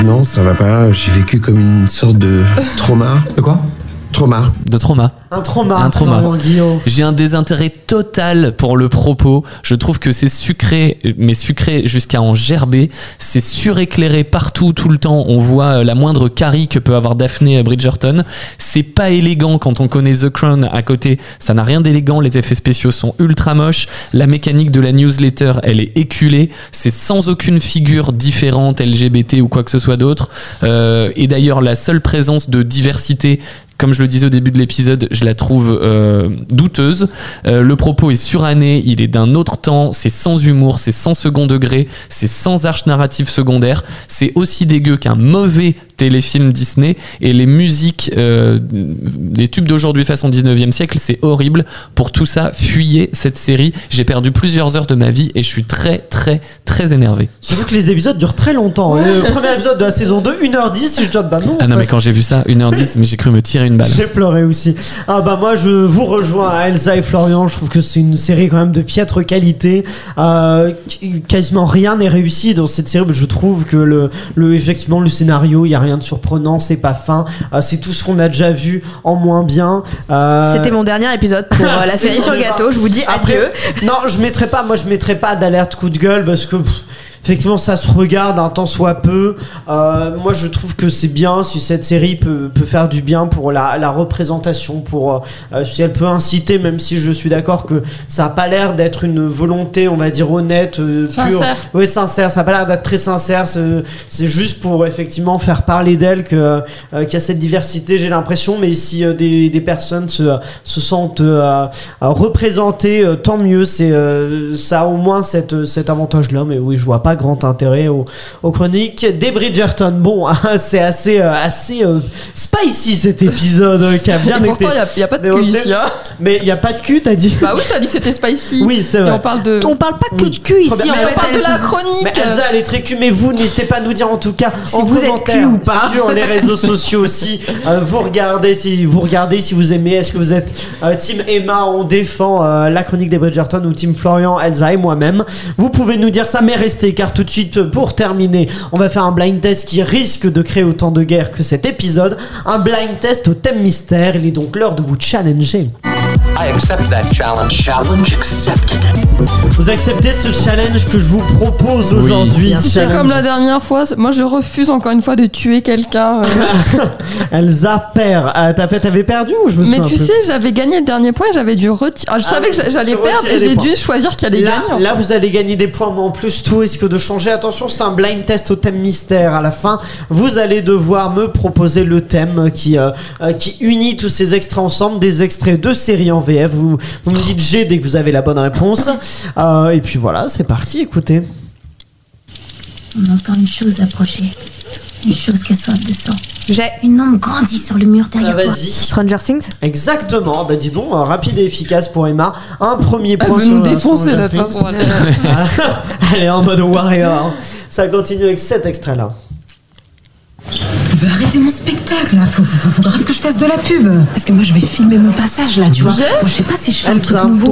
Non, ça va pas. J'ai vécu comme une sorte de trauma. De quoi? Trauma. de trauma. Un trauma. Un trauma. J'ai un désintérêt total pour le propos. Je trouve que c'est sucré, mais sucré jusqu'à en gerber. C'est suréclairé partout, tout le temps. On voit euh, la moindre carie que peut avoir Daphné Bridgerton. C'est pas élégant quand on connaît The Crown à côté. Ça n'a rien d'élégant. Les effets spéciaux sont ultra moches. La mécanique de la newsletter, elle est éculée. C'est sans aucune figure différente, LGBT ou quoi que ce soit d'autre. Euh, et d'ailleurs, la seule présence de diversité comme je le disais au début de l'épisode, je la trouve euh, douteuse. Euh, le propos est suranné, il est d'un autre temps, c'est sans humour, c'est sans second degré, c'est sans arche narrative secondaire, c'est aussi dégueu qu'un mauvais téléfilm Disney. Et les musiques, euh, les tubes d'aujourd'hui façon 19e siècle, c'est horrible. Pour tout ça, fuyez cette série. J'ai perdu plusieurs heures de ma vie et je suis très, très, très énervé. Surtout que les épisodes durent très longtemps. Le premier épisode de la saison 2, 1h10, je dis bah non. Ah non, mais quand j'ai vu ça, 1h10, mais j'ai cru me tirer une balle. (laughs) J'ai pleuré aussi. Ah bah moi je vous rejoins Elsa et Florian. Je trouve que c'est une série quand même de piètre qualité. Euh, qu- quasiment rien n'est réussi dans cette série. mais Je trouve que le, le effectivement le scénario, il y a rien de surprenant, c'est pas fin. Euh, c'est tout ce qu'on a déjà vu en moins bien. Euh, C'était mon dernier épisode pour euh, la (laughs) série sur gâteau. Je vous dis Après, adieu. Non, je mettrai pas. Moi, je mettrai pas d'alerte coup de gueule parce que. pff, Effectivement, ça se regarde un temps soit peu. Euh, moi, je trouve que c'est bien si cette série peut, peut faire du bien pour la, la représentation, pour euh, si elle peut inciter, même si je suis d'accord que ça a pas l'air d'être une volonté, on va dire honnête, euh, pure. Sincère. Oui, sincère. Ça a pas l'air d'être très sincère. C'est juste pour effectivement faire parler d'elle que euh, qu'il y a cette diversité. J'ai l'impression, mais si euh, des, des personnes se, se sentent euh, représentées, euh, tant mieux. C'est euh, ça a au moins cette, cet avantage-là. Mais oui, je vois pas grand intérêt aux, aux chroniques des Bridgerton. Bon, (laughs) c'est assez euh, assez euh, spicy cet épisode euh, qui a bien Et pourtant, il n'y a, pas de Mais cul ici. Hein. Mais il y a pas de cul, t'as dit Bah oui, t'as dit que c'était spicy. Oui, c'est Et vrai. on parle de. On parle pas que de cul ici. Mais on parle de la chronique. Mais Elsa, elle est très cul, mais vous, n'hésitez pas à nous dire en tout cas Si en vous êtes commentaire cul ou pas. sur les réseaux sociaux aussi. (laughs) euh, vous regardez si vous regardez si vous aimez. Est-ce que vous êtes euh, Team Emma, on défend euh, la chronique des Bridgerton ou Team Florian, Elsa et moi-même. Vous pouvez nous dire ça, mais restez tout de suite pour terminer, on va faire un blind test qui risque de créer autant de guerre que cet épisode. Un blind test au thème mystère. Il est donc l'heure de vous challenger. I accept that challenge. Challenge accepted. Vous acceptez ce challenge que je vous propose aujourd'hui. C'est Challenge. comme la dernière fois. Moi, je refuse encore une fois de tuer quelqu'un. euh. (laughs) Elsa perd. Ah, t'as- T'avais perdu ou je me Mais souviens tu sais, j'avais gagné le dernier point et j'avais dû retirer. Ah, je Ah savais oui, que j'a- j'allais tu perdre retirais et des j'ai points. dû choisir qui allait Là, gagner. là, vous allez gagner des points, mais en plus, tout risque de changer. Attention, c'est un blind test au thème mystère. À la fin, vous allez devoir me proposer le thème qui, euh, euh, qui unit tous ces extraits ensemble, des extraits de séries en VF. Vous, vous me dites G dès que vous avez la bonne réponse. Euh, et puis voilà, c'est parti, écoutez. On entend une chose approcher. Une chose qui a soif de sang. J'ai Une ombre grandit sur le mur Ah, derrière toi. Vas-y. Stranger Things. Exactement, bah dis donc, euh, rapide et efficace pour Emma. Un premier Elle point. veut sur, nous euh, défoncer sur Netflix. façon. (laughs) elle- est en mode warrior. Ça continue avec cet extrait-là. Bah, arrêtez mon spectacle là, faut, faut, faut grave que je fasse de la pub. Parce que moi je vais filmer mon passage là, tu vois. Je sais pas si je fais un truc nouveau.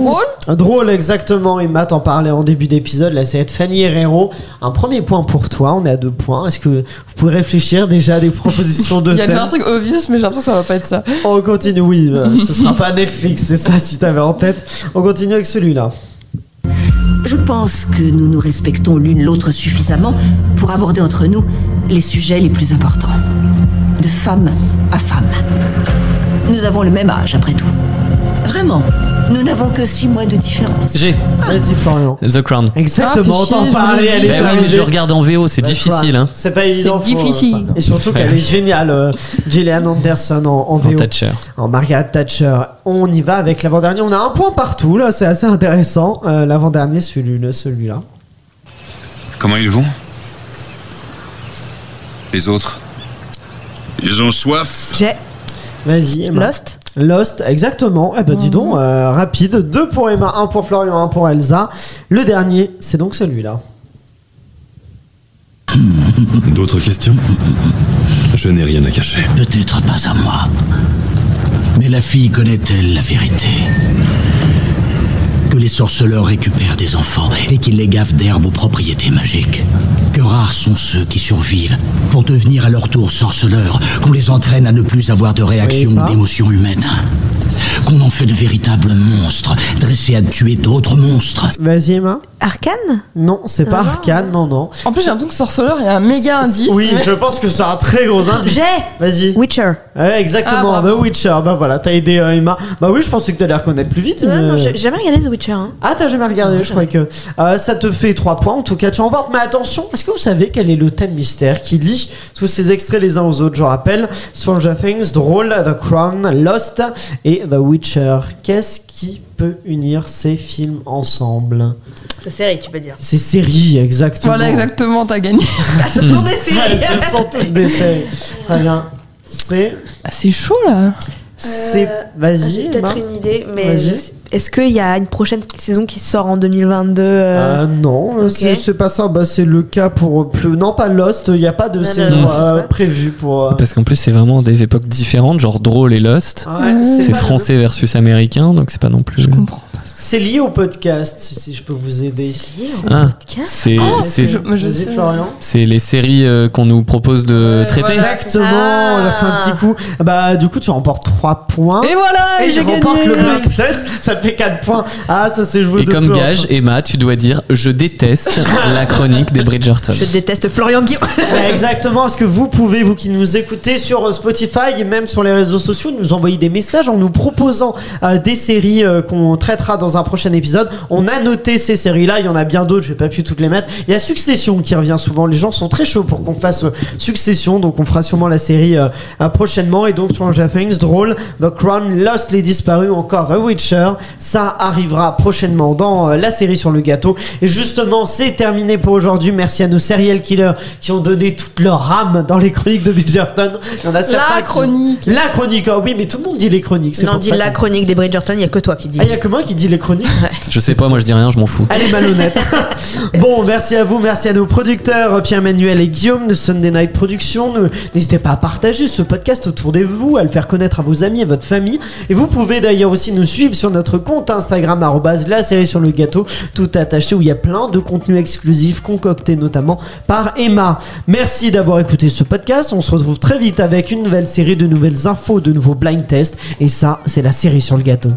Drôle. Drôle, exactement. Emma t'en parlait en début d'épisode. Là, c'est de Fanny Herrero. Un premier point pour toi. On est à deux points. Est-ce que vous pouvez réfléchir déjà à des propositions de (laughs) Il y a déjà un truc obvious, mais j'ai l'impression que ça va pas être ça. On continue. Oui, euh, ce sera pas Netflix. C'est ça si t'avais en tête. On continue avec celui-là. Je pense que nous nous respectons l'une l'autre suffisamment pour aborder entre nous les sujets les plus importants. De femme à femme. Nous avons le même âge, après tout. Vraiment, nous n'avons que six mois de différence. J'ai Vas-y, Florian. The Crown. Exactement. Ah, t'en Elle est. Bah oui, mais je regarde en VO, c'est Bah, difficile. Hein. C'est pas évident. C'est faut- difficile. Et surtout qu'elle est géniale. euh, Gillian Anderson en, en En VO. Thatcher. En Margaret Thatcher. On y va avec l'avant-dernier. On a un point partout, là, c'est assez intéressant. Euh, l'avant-dernier, celui-là. celui-là. Comment ils vont? Les autres? Ils ont soif J'ai Vas-y, Emma. Lost. Lost, exactement. Eh ben, dis donc, euh, rapide. Deux pour Emma, un pour Florian, un pour Elsa. Le dernier, c'est donc celui-là. (laughs) D'autres questions? Je n'ai rien à cacher. Peut-être pas à moi. Mais la fille connaît-elle la vérité? Que les sorceleurs récupèrent des enfants et qu'ils les gavent d'herbes aux propriétés magiques. Que rares sont ceux qui survivent pour devenir à leur tour sorceleurs, qu'on les entraîne à ne plus avoir de réaction ou d'émotion humaine. Qu'on en fait de véritables monstres, dressés à tuer d'autres monstres. Vas-y, Emma. Arcane? Non, c'est pas Ah. Arcane, non, non. En plus, j'ai l'impression que Sorceleur, il y a un méga indice. Oui, mais- je pense que c'est un très gros indice. J'ai Vas-y. Witcher. Ouais, exactement, Ah, bravo. The Witcher. Bah voilà, t'as aidé euh, Emma. Bah oui, je pensais que t'allais reconnaître plus vite. Ouais, mais- non, j'ai j'ai jamais regardé The Witcher. hein. Ah, t'as jamais regardé, je crois que. Euh, ça te fait 3 points, en tout cas, tu emportes. Mais attention, est-ce que vous savez quel est le thème mystère qui lie tous ces extraits les uns aux autres? Je rappelle Stranger Things, Droll, The Crown, Lost et The Witcher. Qu'est-ce qui peut unir ces films ensemble? C'est série, tu peux dire. Ces séries, exactement. Voilà, exactement, t'as gagné. Ce sont des Ouais, séries. ce sont toutes des séries. Très bien. C'est. Ah, c'est chaud là. C'est. Euh, Vas-y. J'ai peut-être une idée, mais je est-ce qu'il y a une prochaine saison qui sort en 2022 euh, Euh, non, ok. c'est c'est pas ça. Bah, c'est le cas pour plus. Non, pas Lost. Il n'y a pas de Non, saison non, euh, prévue pour. euh, Parce qu'en plus, c'est vraiment des époques différentes, genre Drôle et Lost. Ouais, C'est français versus américain, donc c'est pas non plus. Je comprends. C'est lié au podcast, si je peux vous aider. Ah, podcast c'est Oh, c'est- sais. Florian. c'est les séries euh, qu'on nous propose de traiter. voilà. Exactement, Ah. on a fait un petit coup. Bah, du coup, tu remportes 3 points. Et voilà, Et j'ai gagné. le blind test, ça te fait 4 points. Ah, ça s'est joué Et de comme peu gage, entre- Emma, tu dois dire je déteste (laughs) la chronique des Bridgerton. Je déteste Florian Guillaume. (laughs) Exactement. Est-ce que vous pouvez, vous qui nous écoutez sur euh, Spotify et même sur les réseaux sociaux, nous envoyer des messages en nous proposant euh, des séries euh, qu'on traitera dans un prochain épisode On a noté ces séries-là. Il y en a bien d'autres. J'ai pas pu toutes les mettre. Il y a Succession qui revient souvent. Les gens sont très chauds pour qu'on fasse euh, Succession. Donc on fera sûrement la série euh, euh, prochainement. Et donc Stranger Things, Drôle, The Crown, Lost, Les Disparus, ou encore The Witcher. Ça arrivera prochainement dans euh, la série sur le gâteau. Et justement, c'est terminé pour aujourd'hui. Merci à nos serial killers qui ont donné toute leur âme dans les chroniques de Bridgerton. Il y en a certains La qui- chronique. La chronique, ah oui, mais tout le monde dit les chroniques. c'est Non, pour dit la que- chronique des Bridgerton, il y a que toi qui dis. Ah, il y a que moi qui dit les chroniques Je sais pas, moi je dis rien, je m'en fous. Elle est malhonnête. (laughs) bon, merci à vous, merci à nos producteurs Pierre-Manuel et Guillaume de Sunday Night Productions. N'hésitez pas à partager ce podcast autour de vous, à le faire connaître à vos amis et votre famille. Et vous pouvez d'ailleurs aussi nous suivre sur notre compte Instagram arrobase la série sur le gâteau, tout attaché où il y a plein de contenus exclusifs concoctés notamment par Emma. Merci d'avoir écouté ce podcast. On se retrouve très vite avec une nouvelle série de nouvelles infos, de nouveaux blind tests. Et ça, c'est la série sur le gâteau.